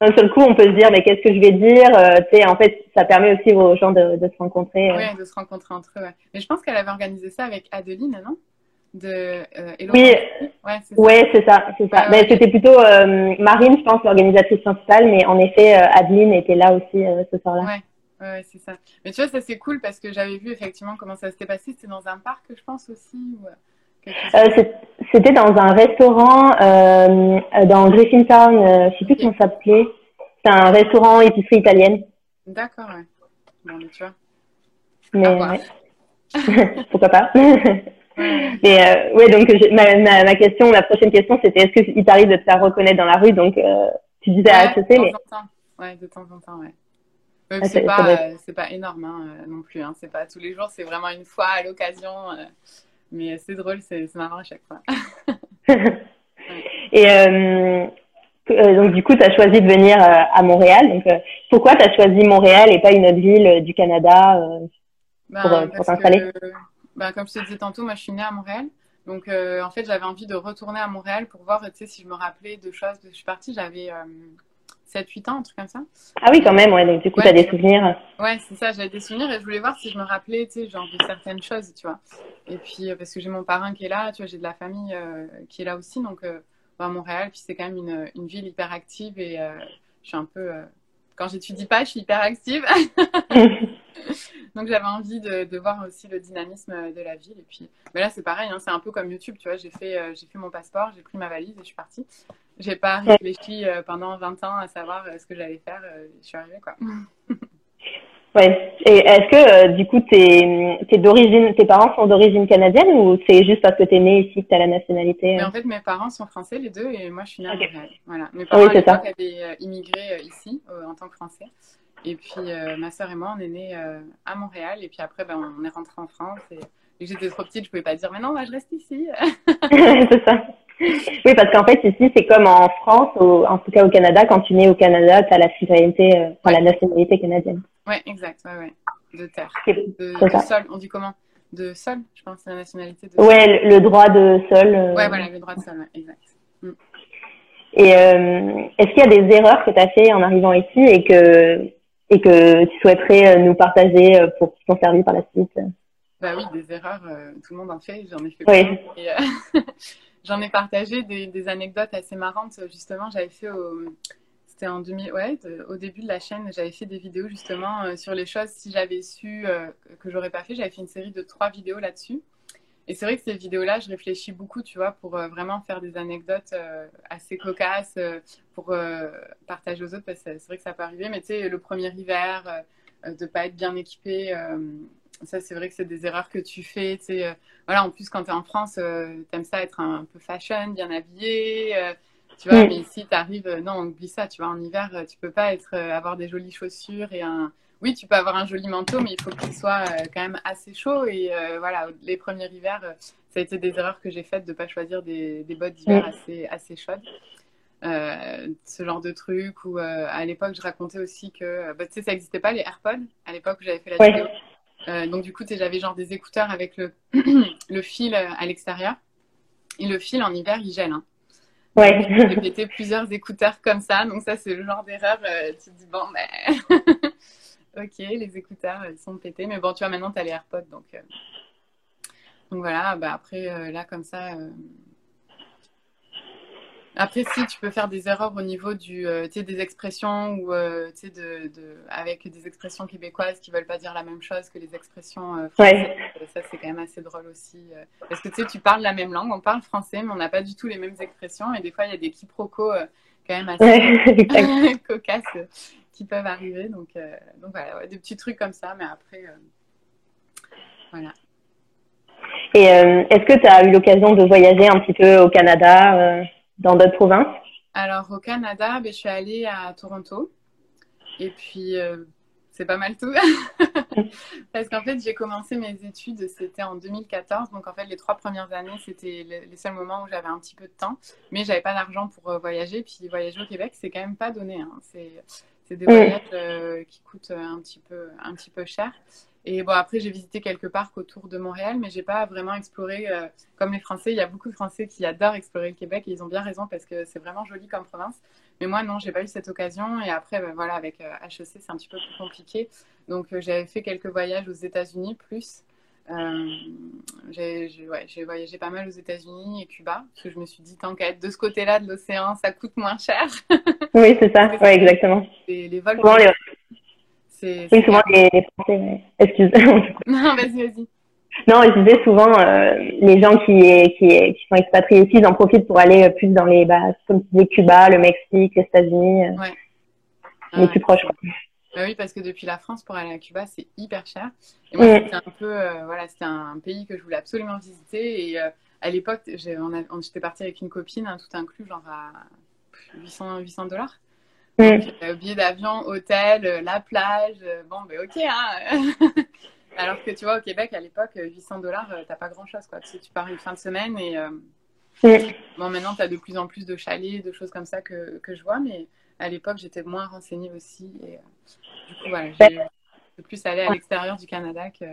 d'un seul coup, on peut se dire, mais qu'est-ce que je vais dire euh, Tu sais, en fait, ça permet aussi aux gens de, de se rencontrer. euh. Ouais, de se rencontrer entre eux, ouais. Mais je pense qu'elle avait organisé ça avec Adeline, non? De euh, Hello Oui. Ouais, c'est ça. ouais, c'est ça, c'est ouais. c'était plutôt euh, Marine, je pense, l'organisatrice principale, mais en effet, euh, Adeline était là aussi ce soir-là. Ouais, ouais, c'est ça. Mais tu vois, ça c'est cool parce que j'avais vu effectivement comment ça s'était passé. C'était dans un parc, je pense aussi. Ou, euh, c'était dans un restaurant euh, dans Griffintown, euh, je sais plus comment ça s'appelait. C'est un restaurant épicerie italienne. D'accord, ouais. Bon, mais tu vois. Mais ouais. [LAUGHS] [LAUGHS] pourquoi pas. [LAUGHS] Mais euh, ouais, donc ma, ma, ma question, ma prochaine question, c'était est-ce qu'il t'arrive de te faire reconnaître dans la rue? Donc euh, tu disais à Ouais, de HEC, temps mais en temps. Ouais, de temps en temps, ouais. Ah, c'est pas, euh, c'est pas énorme hein, non plus. Hein. C'est pas tous les jours, c'est vraiment une fois à l'occasion. mais c'est drôle, c'est marrant à chaque fois. [LAUGHS] Et donc du coup, tu as choisi de venir à Montréal. Donc pourquoi tu as choisi Montréal et pas une autre ville du Canada Ben, Pour, pour t'installer. que, ben, comme je te disais tantôt, moi je suis née à Montréal. Donc euh, en fait, j'avais envie de retourner à Montréal pour voir tu sais, si je me rappelais de choses. Je suis partie, j'avais euh, 7-8 ans, un truc comme ça. Ah oui, quand même, ouais. Donc du coup, Ouais. tu as des souvenirs. Ouais, c'est ça, j'avais des souvenirs et je voulais voir si je me rappelais, tu sais, genre de certaines choses, tu vois. Et puis, euh, parce que j'ai mon parrain qui est là, tu vois, j'ai de la famille euh, qui est là aussi, donc bah, à Montréal, puis c'est quand même une, une ville hyper active et je suis un peu. quand j'étudie pas, je suis hyper active. [LAUGHS] [LAUGHS] Donc j'avais envie de, de voir aussi le dynamisme de la ville. Et puis mais là c'est pareil, hein, c'est un peu comme YouTube, tu vois. J'ai fait, euh, j'ai fait mon passeport, j'ai pris ma valise et je suis partie. J'ai pas réfléchi euh, pendant 20 ans à savoir euh, ce que j'allais faire. je suis arrivée quoi. [LAUGHS] ouais. Et est-ce que du coup, t'es, t'es d'origine, tes parents sont d'origine canadienne ou c'est juste parce que t'es né ici que t'as la nationalité Mais en fait mes parents sont français les deux et moi je suis née à Ok. Montréal. Voilà. Mes parents Oui, à avaient immigré ici en tant que français. Et puis euh, ma sœur et moi on est nés euh, à Montréal et puis après ben, on est rentré en France et, et j'étais trop petite, je pouvais pas dire mais non, moi je reste ici. [LAUGHS] c'est ça. Oui, parce qu'en fait, ici, c'est comme en France, au- en tout cas au Canada, quand tu nais au Canada, tu as la citoyenneté, euh, enfin, la nationalité canadienne. Ouais, exact, ouais, ouais. De terre. De, de sol, on dit comment? De sol, je pense, c'est la nationalité de Ouais, le, le droit de sol. euh, Ouais, voilà, le droit de sol, ouais, exact. Et euh, est-ce qu'il y a des erreurs que tu as fait en arrivant ici et que et que tu souhaiterais euh, nous partager euh, pour t'en servir par la suite? Bah oui, des erreurs, euh, tout le monde en fait, j'en ai fait Oui. plein. [LAUGHS] J'en ai partagé des, des anecdotes assez marrantes, justement, j'avais fait au... C'était en 2000, ouais, au début de la chaîne, j'avais fait des vidéos justement euh, sur les choses, si j'avais su euh, que j'aurais pas fait, j'avais fait une série de trois vidéos là-dessus. Et c'est vrai que ces vidéos-là, je réfléchis beaucoup, tu vois, pour euh, vraiment faire des anecdotes euh, assez cocasses, euh, pour partager aux autres, parce que c'est vrai que ça peut arriver. Mais tu sais, le premier hiver, euh, de pas être bien équipé, ça c'est vrai que c'est des erreurs que tu fais. Tu sais, voilà, en plus quand tu es en France, euh, t'aimes ça être un, peu fashion, bien habillé. tu vois, mais ici, tu arrives, non, oublie ça, tu vois, en hiver, tu peux pas être, avoir des jolies chaussures et un, oui, tu peux avoir un joli manteau, mais il faut qu'il soit euh, quand même assez chaud. Et euh, voilà, les premiers hivers, euh, ça a été des erreurs que j'ai faites de ne pas choisir des, des bottes d'hiver assez, assez chaudes. Euh, ce genre de truc. Ou euh, à l'époque, je racontais aussi que, bah, tu sais, ça n'existait pas les AirPods à l'époque où j'avais fait la Ouais. vidéo. Euh, donc du coup, j'avais genre des écouteurs avec le, [CLEARS THROAT] le fil à l'extérieur. Et le fil en hiver, il gèle. Hein. Ouais. J'ai pété plusieurs écouteurs comme ça, donc ça c'est le genre d'erreur, tu te dis bon ben [LAUGHS] ok, les écouteurs, ils sont pétés. Mais bon, tu vois, maintenant, tu as les AirPods. Donc, donc voilà, bah, après, là, comme ça, après, si tu peux faire des erreurs au niveau du, euh, des expressions ou euh, de, de, avec des expressions québécoises qui veulent pas dire la même chose que les expressions euh, françaises. Ça, c'est quand même assez drôle aussi. parce que tu sais, tu parles la même langue, on parle français, mais on n'a pas du tout les mêmes expressions. Et des fois, il y a des quiproquos quand même assez [LAUGHS] [LAUGHS] cocasses qui peuvent arriver. Donc, donc voilà, des petits trucs comme ça. Mais après, voilà. Et est-ce que tu as eu l'occasion de voyager un petit peu au Canada dans d'autres provinces? Alors, au Canada, ben, je suis allée à Toronto. Et puis, euh, c'est pas mal tout. [LAUGHS] Parce qu'en fait, j'ai commencé mes études, c'était en 2014. Donc, en fait, les trois premières années, c'était les seuls moments où j'avais un petit peu de temps. Mais j'avais pas d'argent pour euh, voyager. Puis, voyager au Québec, c'est quand même pas donné. Hein. C'est des voyages euh, qui coûtent un petit peu, un petit peu cher. Et bon, après, j'ai visité quelques parcs autour de Montréal, mais j'ai pas vraiment exploré euh, comme les Français. Il y a beaucoup de Français qui adorent explorer le Québec et ils ont bien raison parce que c'est vraiment joli comme province. Mais moi, non, j'ai pas eu cette occasion. Et après, ben, voilà, avec HEC, euh, c'est un petit peu plus compliqué. Donc, euh, j'avais fait quelques voyages aux États-Unis plus. J'ai voyagé pas mal aux États-Unis et Cuba parce que je me suis dit tant qu'à être de ce côté-là de l'océan, ça coûte moins cher. [LAUGHS] oui, c'est ça, ouais, exactement. Les, les vols. Oui, souvent les, Français. Excuse. [LAUGHS] non, vas-y, vas-y. Non, je disais souvent, euh, les gens qui, qui, qui, sont expatriés ici, ils en profitent pour aller plus dans les, bah, comme tu disais, Cuba, le Mexique, les États-Unis, euh, ouais. les plus proches. Bah oui, parce que depuis la France, pour aller à Cuba, c'est hyper cher. Et moi, mm. c'était un peu, euh, voilà, c'était un pays que je voulais absolument visiter. Et à l'époque, j'étais partie avec une copine, hein, tout inclus, genre à 800 800 dollars. Mm. Euh, billet d'avion, hôtel, euh, la plage, euh, bon, ben ok, hein. [LAUGHS] Alors que tu vois, au Québec, à l'époque, 800 dollars, t'as pas grand chose, quoi. Tu sais, tu pars une fin de semaine et. Mm. Bon, maintenant, tu as de plus en plus de chalets, de choses comme ça que, que je vois, mais à l'époque, j'étais moins renseignée aussi. Et du coup, voilà, j'ai plus allé à l'extérieur du Canada que.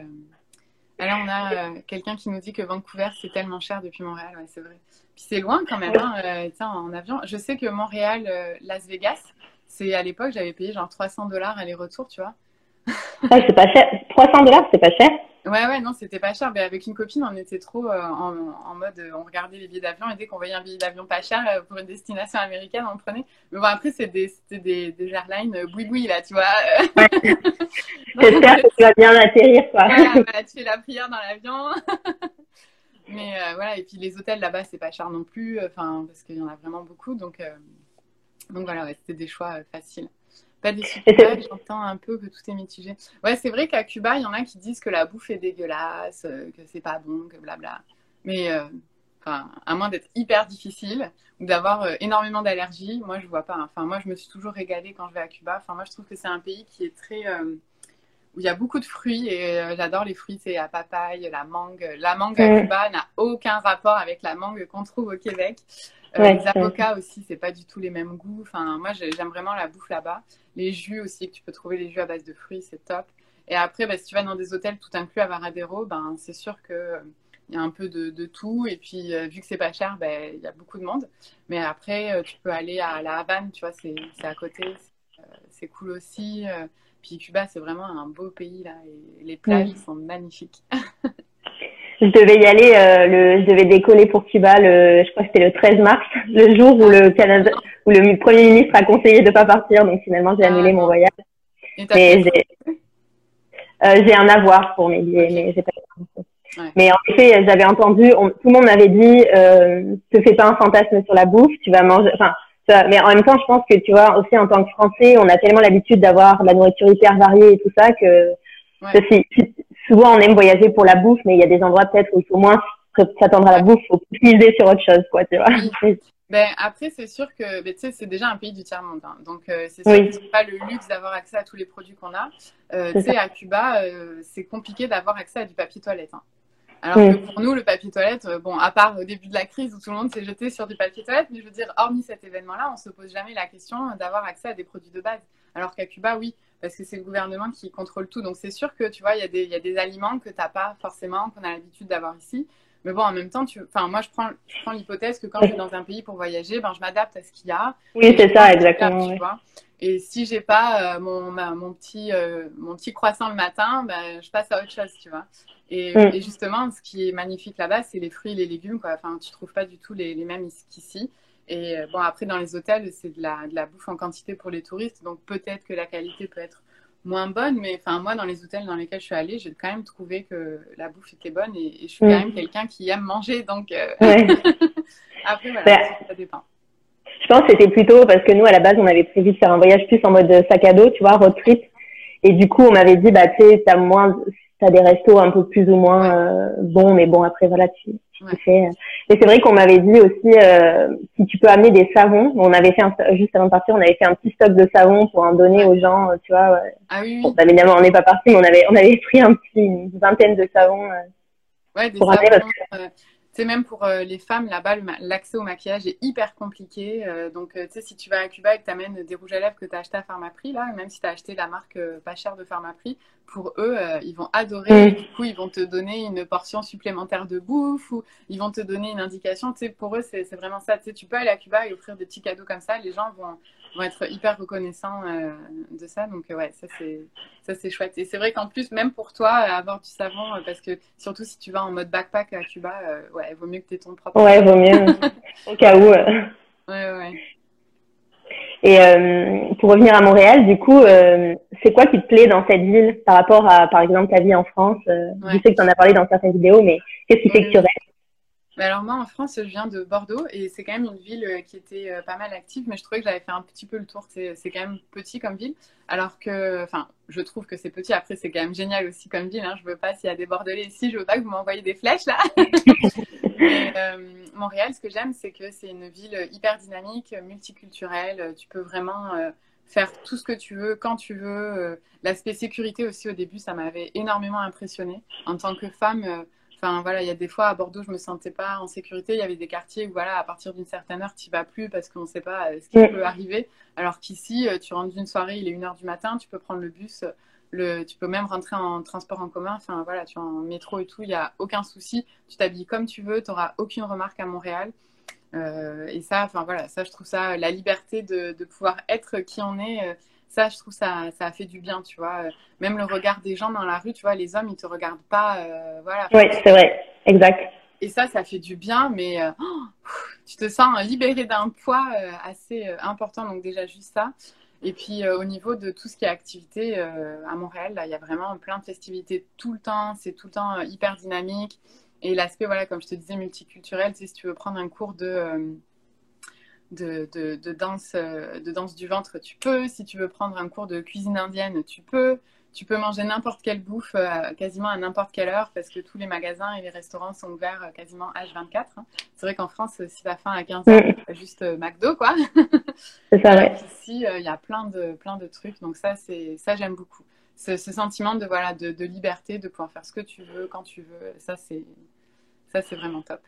Alors, on a quelqu'un qui nous dit que Vancouver, c'est tellement cher depuis Montréal. Ouais, c'est vrai. Puis c'est loin quand même, hein, en avion. Je sais que Montréal, Las Vegas, c'est à l'époque, j'avais payé genre 300 dollars aller-retour, tu vois. C'est pas cher. 300 dollars, c'est pas cher. Ouais, ouais, non, c'était pas cher. Mais avec une copine, on était trop euh, en, mode, on regardait les billets d'avion et dès qu'on voyait un billet d'avion pas cher euh, pour une destination américaine, on prenait. Mais bon, après, c'était des, des, des, airlines euh, boui-boui, là, tu vois. [LAUGHS] [LAUGHS] J'espère que tu vas bien atterrir, quoi. Voilà, tu fais la prière dans l'avion. [LAUGHS] Mais voilà, et puis les hôtels là-bas, c'est pas cher non plus, enfin, parce qu'il y en a vraiment beaucoup. Donc, donc voilà, c'était des choix euh, faciles. Pas des j'entends un peu que tout est mitigé. Ouais, c'est vrai qu'à Cuba, il y en a qui disent que la bouffe est dégueulasse, euh, que c'est pas bon, que blabla. Mais euh, enfin, à moins d'être hyper difficile ou d'avoir énormément d'allergies, moi je vois pas. Enfin, moi je me suis toujours régalée quand je vais à Cuba. Enfin, moi je trouve que c'est un pays qui est très où il y a beaucoup de fruits et j'adore les fruits, c'est la papaye, la mangue. La mangue à Cuba n'a aucun rapport avec la mangue qu'on trouve au Québec. Euh, les avocats aussi, c'est pas du tout les mêmes goûts. Enfin, moi, j'aime vraiment la bouffe là-bas. Les jus aussi, que tu peux trouver les jus à base de fruits, c'est top. Et après, bah, si tu vas dans des hôtels tout inclus à Varadero, ben, c'est sûr que il y a un peu de, tout. Et puis, euh, vu que c'est pas cher, ben, il y a beaucoup de monde. Mais après, euh, tu peux aller à La Havane, tu vois, c'est à côté. C'est cool aussi. puis Cuba, c'est vraiment un beau pays, là. Et les plages sont magnifiques. [LAUGHS] je devais y aller, euh, le, je devais décoller pour Cuba, le, je crois que c'était le 13 mars, le jour où le Canada, où le Premier ministre a conseillé de pas partir, donc finalement j'ai annulé mon voyage. Mais j'ai, euh, j'ai un avoir pour mes billets, mais j'ai pas. Ouais. Mais en effet, j'avais entendu, tout le monde m'avait dit, euh, te fais pas un fantasme sur la bouffe, tu vas manger, enfin, mais en même temps, je pense que tu vois, aussi en tant que Français, on a tellement l'habitude d'avoir la nourriture hyper variée et tout ça que ouais souvent on aime voyager pour la bouffe, mais il y a des endroits peut-être où il faut moins s'attendre à la bouffe, il faut plus sur autre chose, quoi, tu vois. [LAUGHS] Ben, après, c'est sûr que ben, c'est déjà un pays du tiers-monde. Hein. donc, euh, c'est sûr oui. que pas le luxe d'avoir accès à tous les produits qu'on a. Euh, tu sais, à Cuba, euh, c'est compliqué d'avoir accès à du papier toilette. Hein. Alors que pour nous, le papier toilette, bon, à part au début de la crise où tout le monde s'est jeté sur du papier toilette, mais je veux dire, hormis cet événement-là, on se pose jamais la question d'avoir accès à des produits de base. Alors qu'à Cuba, oui, parce que c'est le gouvernement qui contrôle tout. Donc c'est sûr que tu vois, il y, a des, y a des aliments que tu n'as pas forcément, qu'on a l'habitude d'avoir ici. Mais bon, en même temps, tu... enfin, moi, je prends, je prends l'hypothèse que quand je vais dans un pays pour voyager, ben, je m'adapte à ce qu'il y a. Oui, c'est ça, exactement. Tu vois et si j'ai pas euh, mon, mon, petit, euh, mon petit croissant le matin, ben, je passe à autre chose, tu vois. Et, mm. et justement, ce qui est magnifique là-bas, c'est les fruits et les légumes. Quoi. Enfin, tu trouves pas du tout les, les mêmes qu'ici. Et bon, après, dans les hôtels, c'est de la, de la bouffe en quantité pour les touristes. Donc, peut-être que la qualité peut être moins bonne, mais enfin moi dans les hôtels dans lesquels je suis allée, j'ai quand même trouvé que la bouffe était bonne. Et, je suis quand même quelqu'un qui aime manger, donc euh, [LAUGHS] après voilà, bah, ça dépend. Je pense que c'était plutôt parce que nous à la base on avait prévu de faire un voyage plus en mode sac à dos, tu vois, road trip, et du coup on m'avait dit bah tu sais t'as moins, t'as des restos un peu plus ou moins euh, bons, mais bon après voilà tu, et c'est vrai qu'on m'avait dit aussi euh, si tu peux amener des savons. On avait fait un, juste avant de partir, on avait fait un petit stock de savons pour en donner aux gens, tu vois. Ah oui. Bon, bah, évidemment, on n'est pas parti, mais on avait on avait pris un petit une vingtaine de savons. Euh, ouais, des savons. Euh, c'est même pour euh, les femmes, là-bas, l'accès au maquillage est hyper compliqué. Euh, donc, euh, tu sais, si tu vas à Cuba et que tu amènes des rouges à lèvres que tu as acheté à Pharmaprix, là, même si tu as acheté la marque pas chère de Pharmaprix, pour eux, ils vont adorer. Mm. Du coup, ils vont te donner une portion supplémentaire de bouffe ou ils vont te donner une indication. Tu sais, pour eux, c'est vraiment ça. Tu sais, tu peux aller à Cuba et offrir des petits cadeaux comme ça. Les gens vont, vont être hyper reconnaissants de ça. Donc, ouais, ça, c'est ça c'est chouette. Et c'est vrai qu'en plus, même pour toi, avoir du savon, parce que surtout si tu vas en mode backpack à Cuba, ouais, il vaut mieux que tu aies ton propre. Ouais, vaut mieux. [LAUGHS] au cas où. [LAUGHS] Ouais, ouais. Et euh, pour revenir à Montréal, du coup, euh, c'est quoi qui te plaît dans cette ville par rapport à, par exemple, ta vie en France? Euh, Je sais que tu en as parlé dans certaines vidéos, mais qu'est-ce qui fait que tu restes alors moi en France, je viens de Bordeaux et c'est quand même une ville euh, qui était euh, pas mal active, mais je trouvais que j'avais fait un petit peu le tour. C'est quand même petit comme ville, alors que, enfin, je trouve que c'est petit. Après, c'est quand même génial aussi comme ville. Hein. Je veux pas s'il y a des Bordelais ici, je veux pas que vous m'envoyez des flèches là. [LAUGHS] Euh, Montréal, ce que j'aime, c'est que c'est une ville hyper dynamique, multiculturelle. Tu peux vraiment faire tout ce que tu veux quand tu veux. L'aspect sécurité aussi au début, ça m'avait énormément impressionné en tant que femme Enfin, voilà, il y a des fois à Bordeaux, je me sentais pas en sécurité. Il y avait des quartiers où, voilà, à partir d'une certaine heure, tu vas plus parce qu'on ne sait pas euh, ce qui peut arriver. Alors qu'ici, euh, tu rentres d'une soirée, il est 1h du matin, tu peux prendre le bus, le, tu peux même rentrer en transport en commun. Enfin, voilà, tu es en métro et tout, il n'y a aucun souci. Tu t'habilles comme tu veux, tu n'auras aucune remarque à Montréal. Euh, et ça, enfin voilà, ça, je trouve ça, la liberté de, de pouvoir être qui on est ça, je trouve ça, ça a fait du bien, tu vois. Même le regard des gens dans la rue, tu vois, les hommes, ils te regardent pas, euh, voilà. Oui, c'est vrai, exact. Et ça, ça fait du bien, mais euh, tu te sens libéré d'un poids euh, assez important, donc déjà juste ça. Et puis au niveau de tout ce qui est activité à Montréal, là, il y a vraiment plein de festivités tout le temps, c'est tout le temps hyper dynamique. Et l'aspect, voilà, comme je te disais, multiculturel, c'est si tu veux prendre un cours de de, danse, euh, de danse du ventre, tu peux. Si tu veux prendre un cours de cuisine indienne, tu peux. Tu peux manger n'importe quelle bouffe euh, quasiment à n'importe quelle heure parce que tous les magasins et les restaurants sont ouverts euh, quasiment H24. Hein. C'est vrai qu'en France, si la fin à 15 h mm. juste McDo, quoi. [LAUGHS] C'est ça, ouais. Ici, il y a plein de, plein de trucs. Donc ça, c'est ça j'aime beaucoup. Ce, ce, sentiment de, voilà, de, de liberté, de pouvoir faire ce que tu veux, quand tu veux, ça, c'est ça c'est vraiment top.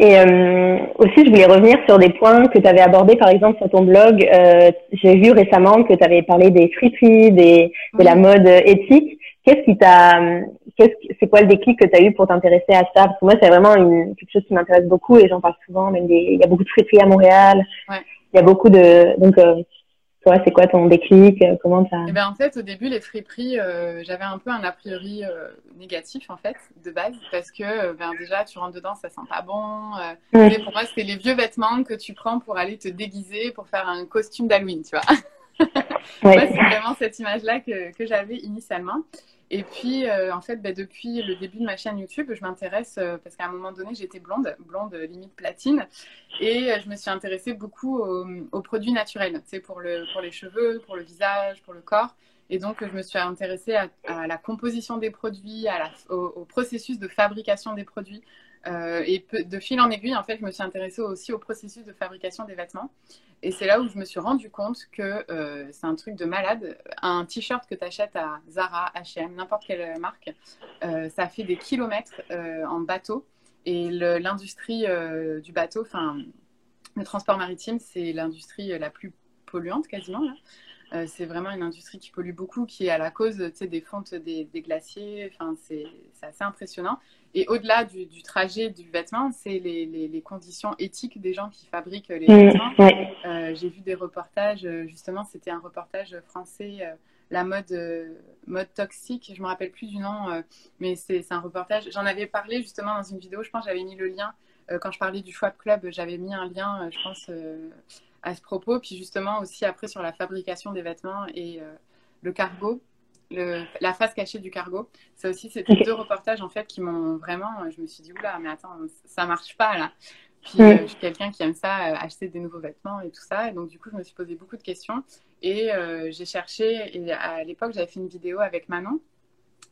Et euh, aussi, je voulais revenir sur des points que tu avais abordés, par exemple, sur ton blog. Euh, J'ai vu récemment que tu avais parlé des friperies, des, de la mode éthique. Qu'est-ce qui t'a, qu'est-ce, c'est quoi le déclic que tu as eu pour t'intéresser à ça? Parce que moi, c'est vraiment une, quelque chose qui m'intéresse beaucoup et j'en parle souvent. Même des, il y a beaucoup de friperies à Montréal. Ouais. Il y a beaucoup de, donc euh, c'est quoi ton déclic euh, Comment ça eh ben, En fait, au début, les friperies, euh, j'avais un peu un a priori euh, négatif, en fait, de base, parce que ben, déjà, tu rentres dedans, ça sent pas bon. Et pour moi, c'était les vieux vêtements que tu prends pour aller te déguiser, pour faire un costume d'Halloween, tu vois. [LAUGHS] Ouais. c'est vraiment cette image-là que, que j'avais initialement. Et puis, euh, en fait, bah, depuis le début de ma chaîne YouTube, je m'intéresse, euh, parce qu'à un moment donné, j'étais blonde, blonde limite platine, et euh, je me suis intéressée beaucoup aux, produits naturels, tu sais, pour, le, pour les cheveux, pour le visage, pour le corps. Et donc, je me suis intéressée à, la composition des produits, à la, au, processus de fabrication des produits. Et de fil en aiguille, en fait, je me suis intéressée aussi au processus de fabrication des vêtements. Et c'est là où je me suis rendu compte que euh, c'est un truc de malade. Un t-shirt que tu achètes à Zara, HM, n'importe quelle marque, euh, ça fait des kilomètres euh, en bateau. Et l'industrie du bateau, enfin, le transport maritime, c'est l'industrie la plus polluante quasiment. C'est vraiment une industrie qui pollue beaucoup, qui est à la cause des fontes des, des glaciers. Enfin, c'est assez impressionnant. Et au-delà du, du, trajet du vêtement, c'est les, les, les, conditions éthiques des gens qui fabriquent les mmh, vêtements. Euh, J'ai vu des reportages, justement, c'était un reportage français, euh, la mode, euh, mode toxique, je me rappelle plus du nom, euh, mais c'est un reportage. J'en avais parlé justement dans une vidéo, je pense j'avais mis le lien, quand je parlais du Schwab Club, j'avais mis un lien, je pense, à ce propos. Puis justement aussi après sur la fabrication des vêtements et le cargo la face cachée du cargo. Ça aussi, c'était deux reportages en fait qui m'ont vraiment. Je me suis dit, oula, mais attends, ça marche pas là. Puis euh, je suis quelqu'un qui aime ça, euh, acheter des nouveaux vêtements et tout ça. Et donc, du coup, je me suis posé beaucoup de questions. Et euh, j'ai cherché. Et à l'époque, j'avais fait une vidéo avec Manon,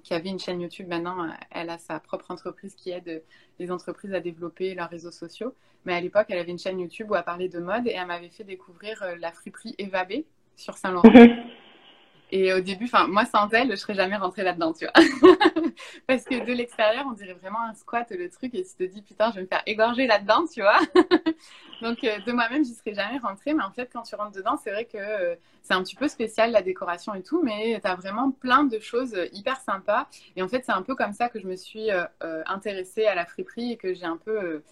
qui avait une chaîne YouTube. Maintenant, elle a sa propre entreprise qui aide les entreprises à développer leurs réseaux sociaux. Mais à l'époque, elle avait une chaîne YouTube où elle parlait de mode et elle m'avait fait découvrir la friperie Eva B sur Saint-Laurent. Mhm. Et au début, enfin, moi sans elle, je serais jamais rentrée là-dedans, tu vois. [LAUGHS] Parce que de l'extérieur, on dirait vraiment un squat le truc, et tu te dis putain, je vais me faire égorger là-dedans, tu vois. [LAUGHS] Donc euh, de moi-même, j'y serais jamais rentrée, mais en fait, quand tu rentres dedans, c'est vrai que euh, c'est un petit peu spécial la décoration et tout, mais tu as vraiment plein de choses hyper sympas. Et en fait, c'est un peu comme ça que je me suis euh, intéressée à la friperie et que j'ai un peu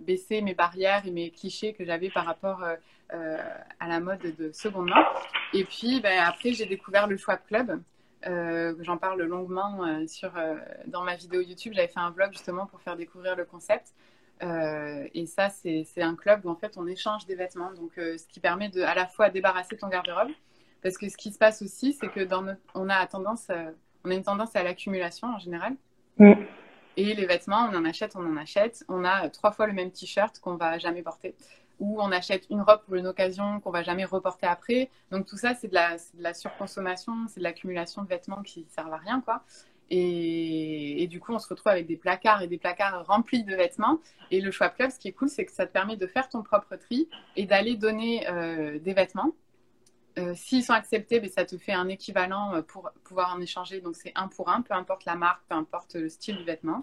baissé mes barrières et mes clichés que j'avais par rapport euh, à la mode de seconde main. Et puis ben, après, j'ai découvert le Schwab Club. Euh, J'en parle longuement euh, sur, dans ma vidéo YouTube. J'avais fait un vlog justement pour faire découvrir le concept. et ça, c'est un club où en fait on échange des vêtements, donc ce qui permet de à la fois débarrasser ton garde-robe, parce que ce qui se passe aussi, c'est que dans on a tendance, on a une tendance à l'accumulation en général. Mm. Et les vêtements, on en achète, on en achète. On a trois fois le même t-shirt qu'on va jamais porter ou on achète une robe pour une occasion qu'on va jamais reporter après. Donc tout ça, c'est de la, surconsommation, c'est de l'accumulation de vêtements qui ne servent à rien, quoi. Et, du coup, on se retrouve avec des placards et des placards remplis de vêtements. Et le choix Club, ce qui est cool, c'est que ça te permet de faire ton propre tri et d'aller donner euh, des vêtements. Euh, S'ils sont acceptés, ben, ça te fait un équivalent pour pouvoir en échanger. Donc c'est un pour un, peu importe la marque, peu importe le style du vêtement.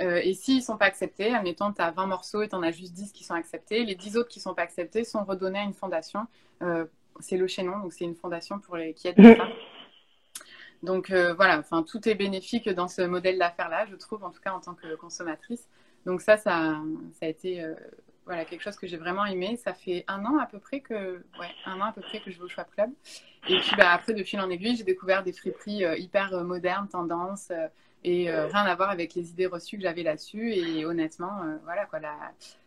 Euh, et s'ils ne sont pas acceptés, admettons, tu as 20 morceaux et tu en as juste 10 qui sont acceptés, les 10 autres qui ne sont pas acceptés sont redonnés à une fondation. Euh, c'est le chaînon, donc c'est une fondation pour les, qui aident les femmes. [LAUGHS] Donc euh, voilà, enfin, tout est bénéfique dans ce modèle d'affaires-là, je trouve, en tout cas en tant que consommatrice. Donc ça, ça, ça a été voilà, quelque chose que j'ai vraiment aimé. Ça fait un an à peu près que, ouais, un an à peu près que je vais au Schwab Club. Et puis bah, après, de fil en aiguille, j'ai découvert des friperies hyper modernes, tendances et euh, rien à voir avec les idées reçues que j'avais là-dessus. Et honnêtement, euh, voilà quoi, la,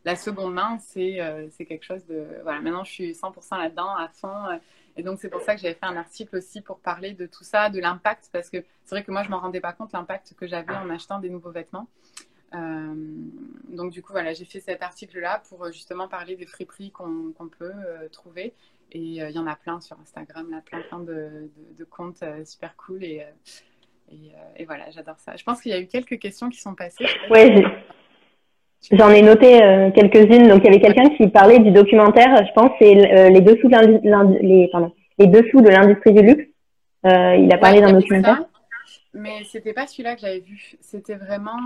la, seconde main, c'est euh, c'est quelque chose de. Voilà, maintenant je suis 100% là-dedans, à fond. et donc c'est pour ça que j'avais fait un article aussi pour parler de tout ça, de l'impact, parce que c'est vrai que moi je m'en rendais pas compte l'impact que j'avais en achetant des nouveaux vêtements. donc du coup voilà, j'ai fait cet article-là pour justement parler des friperies qu'on peut trouver. Et il y en a plein sur Instagram, là, plein plein de, de, de comptes super cool et euh, et, voilà, j'adore ça. Je pense qu'il y a eu quelques questions qui sont passées. Oui, j'en ai noté euh, quelques-unes. Donc, il y avait quelqu'un qui parlait du documentaire, je pense, c'est euh, les dessous de les, les dessous de l'industrie du luxe. il a parlé d'un documentaire. mais c'était pas celui-là que j'avais vu. C'était vraiment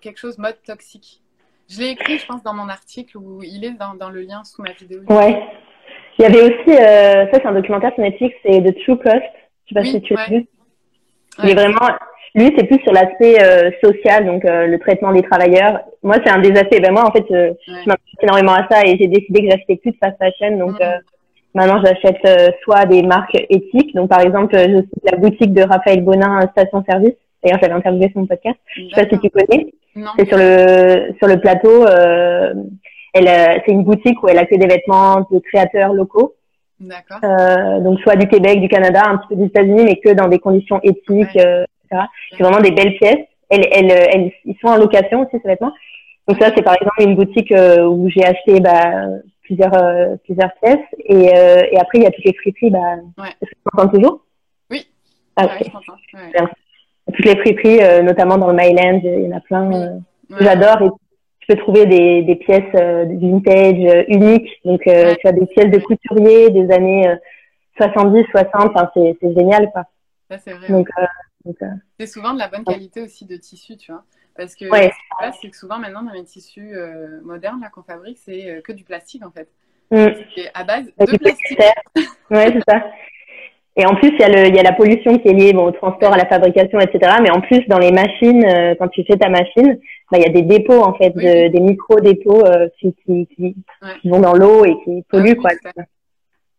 quelque chose mode toxique. Je l'ai écrit, je pense, dans mon article où il est dans, dans le lien sous ma vidéo. Ouais. Il y avait aussi, ça c'est un documentaire sur Netflix, c'est The True Cost. Je sais pas si tu l'as vu. Il est vraiment, lui, c'est plus sur l'aspect euh, social, donc euh, le traitement des travailleurs. Moi, c'est un des aspects. Ben moi, en fait, euh, je m'intéresse énormément à ça et j'ai décidé que j'achetais plus de fast fashion. Donc mm. maintenant, j'achète soit des marques éthiques. Donc par exemple, je cite la boutique de Raphaël Bonin, Station Service. D'ailleurs, j'avais interviewé son podcast. Je sais pas si tu connais. C'est sur le sur le plateau. elle, c'est une boutique où elle a que des vêtements de créateurs locaux. D'accord. Euh, donc soit du Québec, du Canada, un petit peu des États-Unis, mais que dans des conditions éthiques, euh, etc. C'est vraiment des belles pièces. Elles, elles, elles, ils sont en location aussi ces vêtements. Donc ça, c'est par exemple une boutique euh, où j'ai acheté bah, plusieurs euh, plusieurs pièces. Et, et après, il y a toutes les friperies. Bah, ouais. Est-ce que toujours? Oui. Ah, okay. ouais, Toutes les friperies, notamment dans le Myland, il y en a plein. J'adore. Et tu peux trouver des, des pièces euh, vintage euh, uniques. Donc, euh, tu as des pièces de couturier des années 70, 60. Enfin, c'est, génial, quoi. Ça, c'est vrai. Donc, c'est souvent de la bonne qualité aussi de tissu, tu vois. Parce que ce qui se passe, c'est que souvent, maintenant, dans les tissus modernes là, qu'on fabrique, c'est que du plastique, en fait. Mm. C'est à base de plastique. ouais, c'est ça. [LAUGHS] Et en plus, il y, a le, il y a la pollution qui est liée bon, au transport, à la fabrication, etc. Mais en plus, dans les machines, euh, quand tu fais ta machine, bah, il y a des dépôts, en fait, de, des micro-dépôts euh, qui, qui, qui, vont dans l'eau et qui polluent. Ah quoi.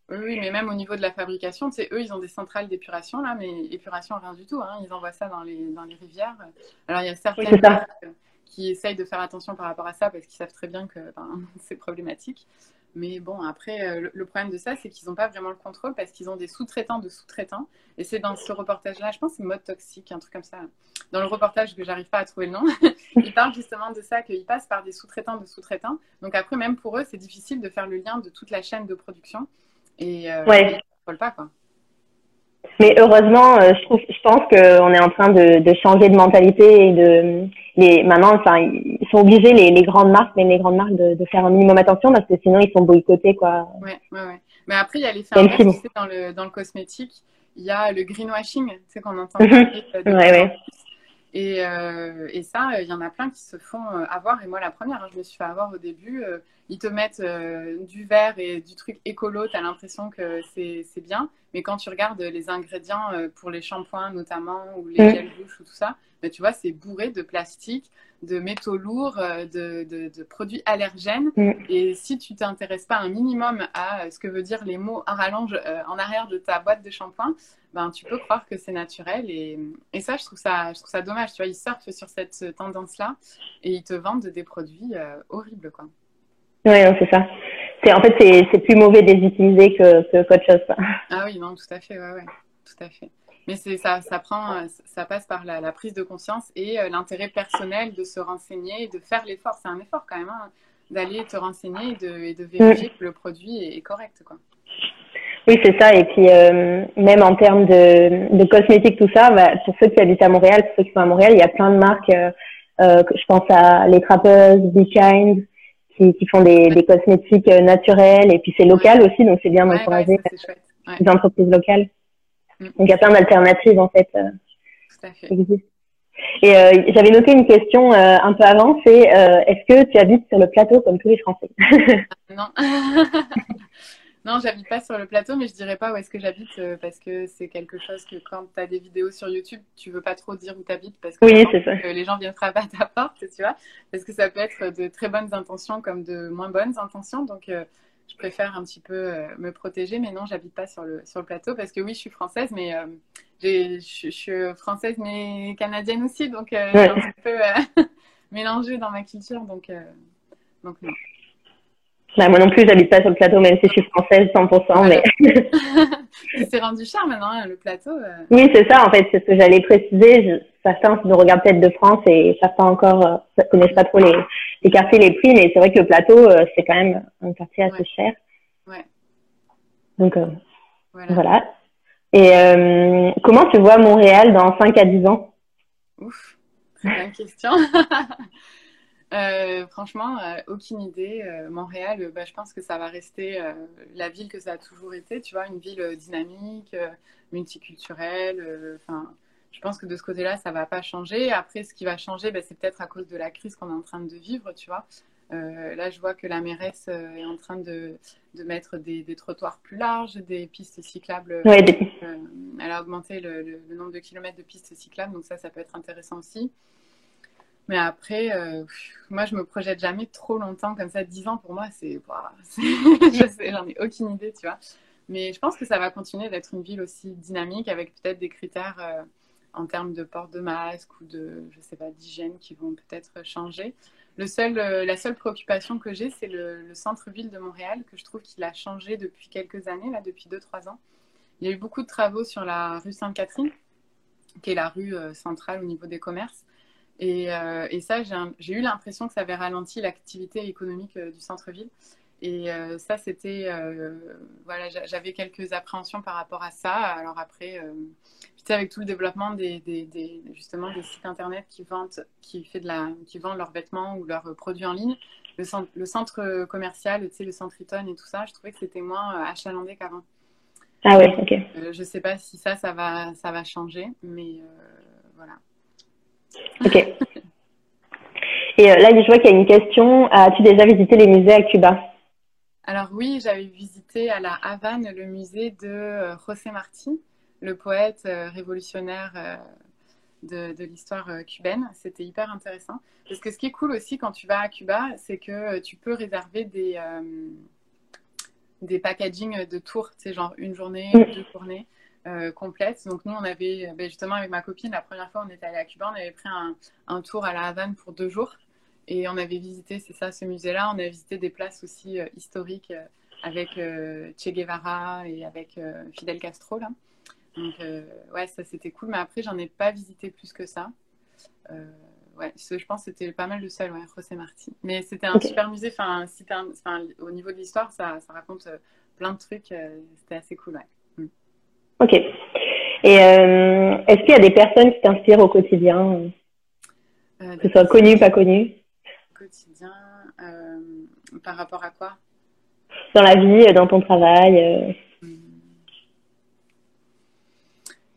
Oui, mais même au niveau de la fabrication, sais, eux, ils ont des centrales d'épuration, là, mais épuration, rien du tout. Hein. Ils envoient ça dans les, dans les rivières. Alors, il y a certaines qui essayent de faire attention par rapport à ça parce qu'ils savent très bien que ben, [LAUGHS] c'est problématique. Mais bon, après, euh, le, problème de ça, c'est qu'ils n'ont pas vraiment le contrôle parce qu'ils ont des sous-traitants de sous-traitants. Et c'est dans ce reportage-là, je pense c'est mode toxique, un truc comme ça. Dans le reportage que j'arrive pas à trouver le nom, [LAUGHS] ils parlent justement de ça, qu'ils passent par des sous-traitants de sous-traitants. Donc après, même pour eux, c'est difficile de faire le lien de toute la chaîne de production. Et euh, ouais. ils ne pas, quoi. Mais heureusement, euh, je trouve, je pense qu'on est en train de, de, changer de mentalité et de les maintenant, enfin, ils sont obligés les, les grandes marques, mais les grandes marques de, de, faire un minimum attention parce que sinon ils sont boycottés quoi. Ouais, ouais, ouais. Mais après, il y a les sais, dans le dans le cosmétique, il y a le greenwashing, tu sais qu'on entend [LAUGHS] parler. ouais, ouais. Et, euh, et ça, il y en a plein qui se font euh, avoir. Et moi, la première, hein, je me suis fait avoir au début. Euh, ils te mettent euh, du verre et du truc écolo. Tu as l'impression que c'est bien. Mais quand tu regardes les ingrédients pour les shampoings, notamment, ou les gels douche ou tout ça, ben, tu vois, c'est bourré de plastique, de métaux lourds, de, de, de produits allergènes. Mm. Et si tu t'intéresses pas un minimum à ce que veut dire les mots à rallonge en arrière de ta boîte de shampoing, ben, tu peux croire que c'est naturel. Et, et, ça, je trouve ça, je trouve ça dommage. Tu vois, ils surfent sur cette tendance-là et ils te vendent des produits euh, horribles, quoi. Oui, c'est ça. En fait, c'est, plus mauvais de les utiliser que, que, qu'autre chose. Ça. Ah oui, non, tout à fait, ouais, ouais, tout à fait. Mais c'est ça, ça prend, ça passe par la, la prise de conscience et euh, l'intérêt personnel de se renseigner et de faire l'effort. C'est un effort quand même, hein, d'aller te renseigner et de, et de vérifier mm. que le produit est, est correct, quoi. Oui, c'est ça. Et puis, euh, même en termes de, de cosmétiques, tout ça, bah, pour ceux qui habitent à Montréal, pour ceux qui sont à Montréal, il y a plein de marques. Euh je pense à Les Trappeuses, Be Kind, qui, qui font des, des cosmétiques euh, naturels. Et puis, c'est local aussi, donc c'est bien d'encourager ouais, les entreprises locales. Mm. Donc, il y a plein d'alternatives, en fait, euh, Tout à fait. qui existent. Et euh, j'avais noté une question euh, un peu avant, c'est euh, est-ce que tu habites sur le plateau comme tous les Français? Non. [LAUGHS] [LAUGHS] Non, j'habite pas sur le plateau, mais je dirais pas où est-ce que j'habite euh, parce que c'est quelque chose que quand tu as des vidéos sur YouTube, tu veux pas trop dire où tu habites parce que, oui, ça. les gens viennent frapper à ta porte, tu vois. Parce que ça peut être de très bonnes intentions comme de moins bonnes intentions. Donc, euh, je préfère un petit peu euh, me protéger. Mais non, j'habite pas sur le, sur le plateau parce que oui, je suis française, mais je suis française mais canadienne aussi. Donc, j'ai un petit peu [LAUGHS] mélangé dans ma culture. Donc, donc non. Bah, moi non plus, j'habite pas sur le plateau, même si je suis française 100%. Mais... [LAUGHS] c'est rendu cher maintenant, hein, le plateau. Euh. Oui, c'est ça, en fait, c'est ce que j'allais préciser. certains nous regardent peut-être de France et certains encore euh, ne connaissent pas trop les, les quartiers, les prix, mais c'est vrai que le plateau, euh, c'est quand même un quartier assez cher. Ouais. Donc, voilà. voilà. Et comment tu vois Montréal dans 5 à 10 ans? Ouf, c'est une question. [LAUGHS] Euh, franchement, euh, aucune idée. Euh, Montréal, bah, je pense que ça va rester la ville que ça a toujours été, tu vois, une ville dynamique, multiculturelle. Enfin, je pense que de ce côté-là, ça va pas changer. Après, ce qui va changer, bah, c'est peut-être à cause de la crise qu'on est en train de vivre, tu vois. là, je vois que la mairesse est en train de, de mettre des, des, trottoirs plus larges, des pistes cyclables. Ouais, elle a augmenté le, le, nombre de kilomètres de pistes cyclables, donc ça, ça peut être intéressant aussi. Mais après, euh, moi, je me projette jamais trop longtemps comme ça. 10 ans pour moi, c'est. [LAUGHS] je sais, j'en ai aucune idée, tu vois. Mais je pense que ça va continuer d'être une ville aussi dynamique avec peut-être des critères euh, en termes de port de masque ou de, je sais pas, d'hygiène qui vont peut-être changer. Le seul, euh, la seule préoccupation que j'ai, c'est le, le centre-ville de Montréal, que je trouve qu'il a changé depuis quelques années, là, depuis 2-3 ans. Il y a eu beaucoup de travaux sur la rue Sainte-Catherine, qui est la rue centrale au niveau des commerces. Et, euh, et ça, j'ai eu l'impression que ça avait ralenti l'activité économique euh, du centre-ville. Et euh, ça, c'était. voilà, j'avais quelques appréhensions par rapport à ça. Alors après, tu sais, avec tout le développement des, des, des, justement des sites internet qui vendent, qui, fait de la, qui vendent leurs vêtements ou leurs produits en ligne, le centre, le centre commercial, tu sais, le centre Eaton et tout ça, je trouvais que c'était moins achalandé qu'avant. Ah ouais, ok. je sais pas si ça, ça va, ça va changer, mais voilà. Ok. Et euh, là, je vois qu'il y a une question. As-tu déjà visité les musées à Cuba? Alors oui, j'avais visité à la Havane le musée de José Marti, le poète révolutionnaire de, l'histoire cubaine. C'était hyper intéressant. Parce que ce qui est cool aussi quand tu vas à Cuba, c'est que tu peux réserver des, des packaging de tours, tu sais, genre une journée, mm. deux journées. Euh, complète. Donc nous, on avait, ben, justement avec ma copine, la première fois on était allé à Cuba, on avait pris un, tour à la Havane pour deux jours. Et on avait visité, c'est ça, ce musée-là. On avait visité des places aussi euh, historiques euh, avec Che Guevara et avec Fidel Castro. Là. Donc ouais, ça c'était cool. Mais après, j'en ai pas visité plus que ça. ouais, je pense que c'était pas mal de seul, ouais, José Marti. Mais c'était un super musée. Enfin, au niveau de l'histoire, ça, ça, raconte plein de trucs. c'était assez cool, ouais. Ok. Et euh, est-ce qu'il y a des personnes qui t'inspirent au quotidien, euh, que ce soit connues, pas connues Quotidien, euh, par rapport à quoi? Dans la vie, dans ton travail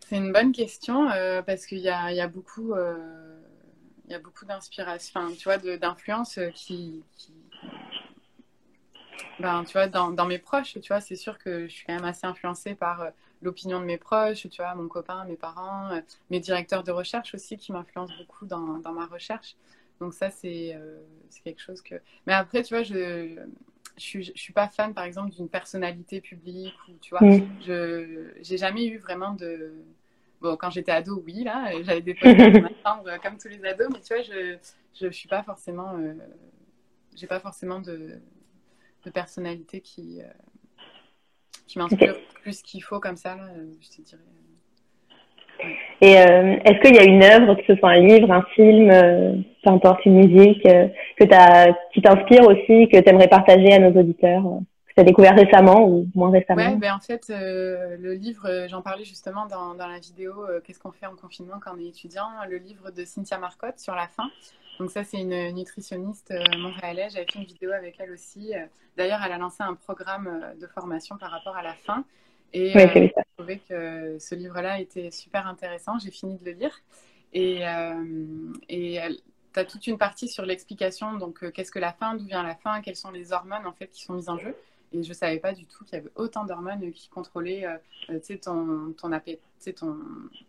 C'est une bonne question parce qu'il y a, y a, beaucoup, il y a beaucoup d'inspiration, enfin, tu vois, d'influence qui, qui, ben, tu vois, dans, dans, mes proches, tu vois, c'est sûr que je suis quand même assez influencée par l'opinion de mes proches, tu vois, mon copain, mes parents, euh, mes directeurs de recherche aussi qui m'influencent beaucoup dans, dans, ma recherche. Donc ça, euh, c'est quelque chose que... Mais après, tu vois, je je suis, je suis pas fan, par exemple, d'une personnalité publique ou, tu vois, mm. je j'ai jamais eu vraiment de... Bon, quand j'étais ado, oui, là, [LAUGHS] j'avais des photos dans ma chambre comme tous les ados, mais tu vois, je je suis pas forcément... Euh, j'ai pas forcément de, de personnalité qui qui m'inspire plus qu'il faut comme ça, euh, je te dirais. Et euh, est-ce qu'il y a une œuvre, que ce soit un livre, un film, euh, peu importe, une musique, que as, qui t'inspire aussi, que tu aimerais partager à nos auditeurs, que tu as découvert récemment ou moins récemment? Ouais, ben en fait, le livre, j'en parlais justement dans, dans la vidéo Qu'est-ce qu'on fait en confinement quand on est étudiant? Le livre de Cynthia Marcotte sur la faim. Donc ça, c'est une nutritionniste euh, montréalaise. J'avais fait une vidéo avec elle aussi. Euh, d'ailleurs, elle a lancé un programme euh, de formation par rapport à la faim. Et oui, j'ai trouvé que ce livre-là était super intéressant. J'ai fini de le lire. Et, et tu as toute une partie sur l'explication. Donc, qu'est-ce que la faim D'où vient la faim Quelles sont les hormones en fait qui sont mises en jeu et je ne savais pas du tout qu'il y avait autant d'hormones qui contrôlaient ton, ton, appétit, ton,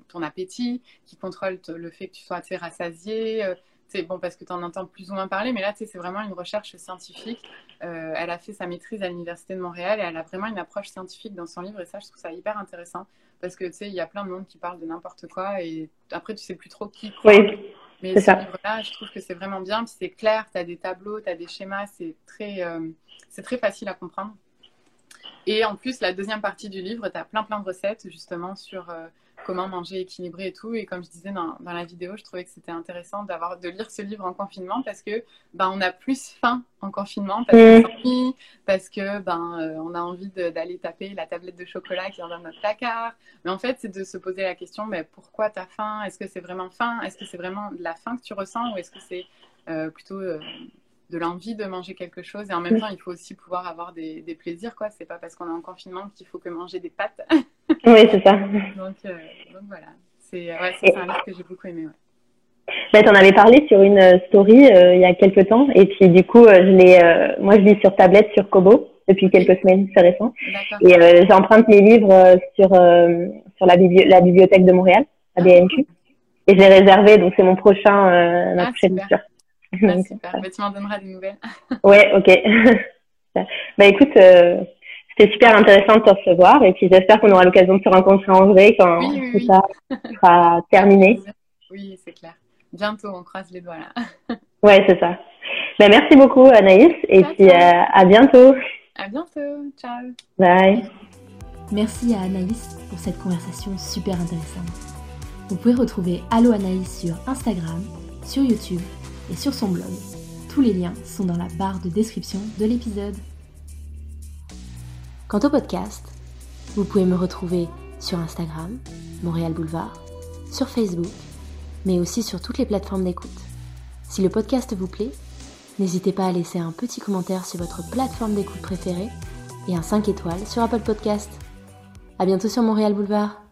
ton, appétit, qui contrôlent le fait que tu sois rassasié, c'est bon parce que tu en entends plus ou moins parler, mais là, c'est vraiment une recherche scientifique. Euh, elle a fait sa maîtrise à l'Université de Montréal et elle a vraiment une approche scientifique dans son livre et ça, je trouve ça hyper intéressant parce que tu sais, il y a plein de monde qui parle de n'importe quoi et après, tu sais plus trop qui croit. Oui, mais ce livre-là, je trouve que c'est vraiment bien, puis c'est clair, tu as des tableaux, tu as des schémas, c'est très, euh, c'est très facile à comprendre. Et en plus, la deuxième partie du livre, tu as plein plein de recettes justement sur euh, comment manger équilibré et tout. Et comme je disais dans, dans la vidéo, je trouvais que c'était intéressant d'avoir de lire ce livre en confinement parce que ben on a plus faim en confinement parce qu'on parce que ben euh, on a envie d'aller taper la tablette de chocolat qui est dans notre placard. Mais en fait, c'est de se poser la question mais pourquoi tu as faim? Est-ce que c'est vraiment faim? Est-ce que c'est vraiment de la faim que tu ressens? Ou est-ce que c'est euh, plutôt euh, de l'envie de manger quelque chose et en même temps il faut aussi pouvoir avoir des, des plaisirs quoi c'est pas parce qu'on est en confinement qu'il faut que manger des pâtes [LAUGHS] Oui, c'est ça. donc, euh, donc, voilà. C'est ouais, un livre que j'ai beaucoup aimé. Ouais. Bah, tu en avais parlé sur une euh, story euh, il y a quelques temps. Et puis, du coup, je l'ai, moi, je lis sur tablette sur Kobo depuis quelques semaines, c'est récent. Et j'emprunte mes livres sur, sur la, la, bibliothèque de Montréal, la BNQ. Et je l'ai réservé, donc c'est mon prochain, ma ah, prochaine lecture. [LAUGHS] Ah, super. Bah, tu m'en donneras des nouvelles. [LAUGHS] ouais, ok. [LAUGHS] bah écoute, c'était super intéressant de te recevoir et puis j'espère qu'on aura l'occasion de se rencontrer en vrai quand tout ça sera terminé. Oui, c'est clair. Bientôt, on croise les doigts là. ouais, c'est ça. Ben, merci beaucoup Anaïs et puis euh, à bientôt. À bientôt. Ciao. Bye. Merci à Anaïs pour cette conversation super intéressante. Vous pouvez retrouver Allo Anaïs sur Instagram, sur YouTube et sur son blog. Tous les liens sont dans la barre de description de l'épisode. Quant au podcast, vous pouvez me retrouver sur Instagram, Montréal Boulevard, sur Facebook, mais aussi sur toutes les plateformes d'écoute. Si le podcast vous plaît, n'hésitez pas à laisser un petit commentaire sur votre plateforme d'écoute préférée et un 5 étoiles sur Apple Podcast. À bientôt sur Montréal Boulevard.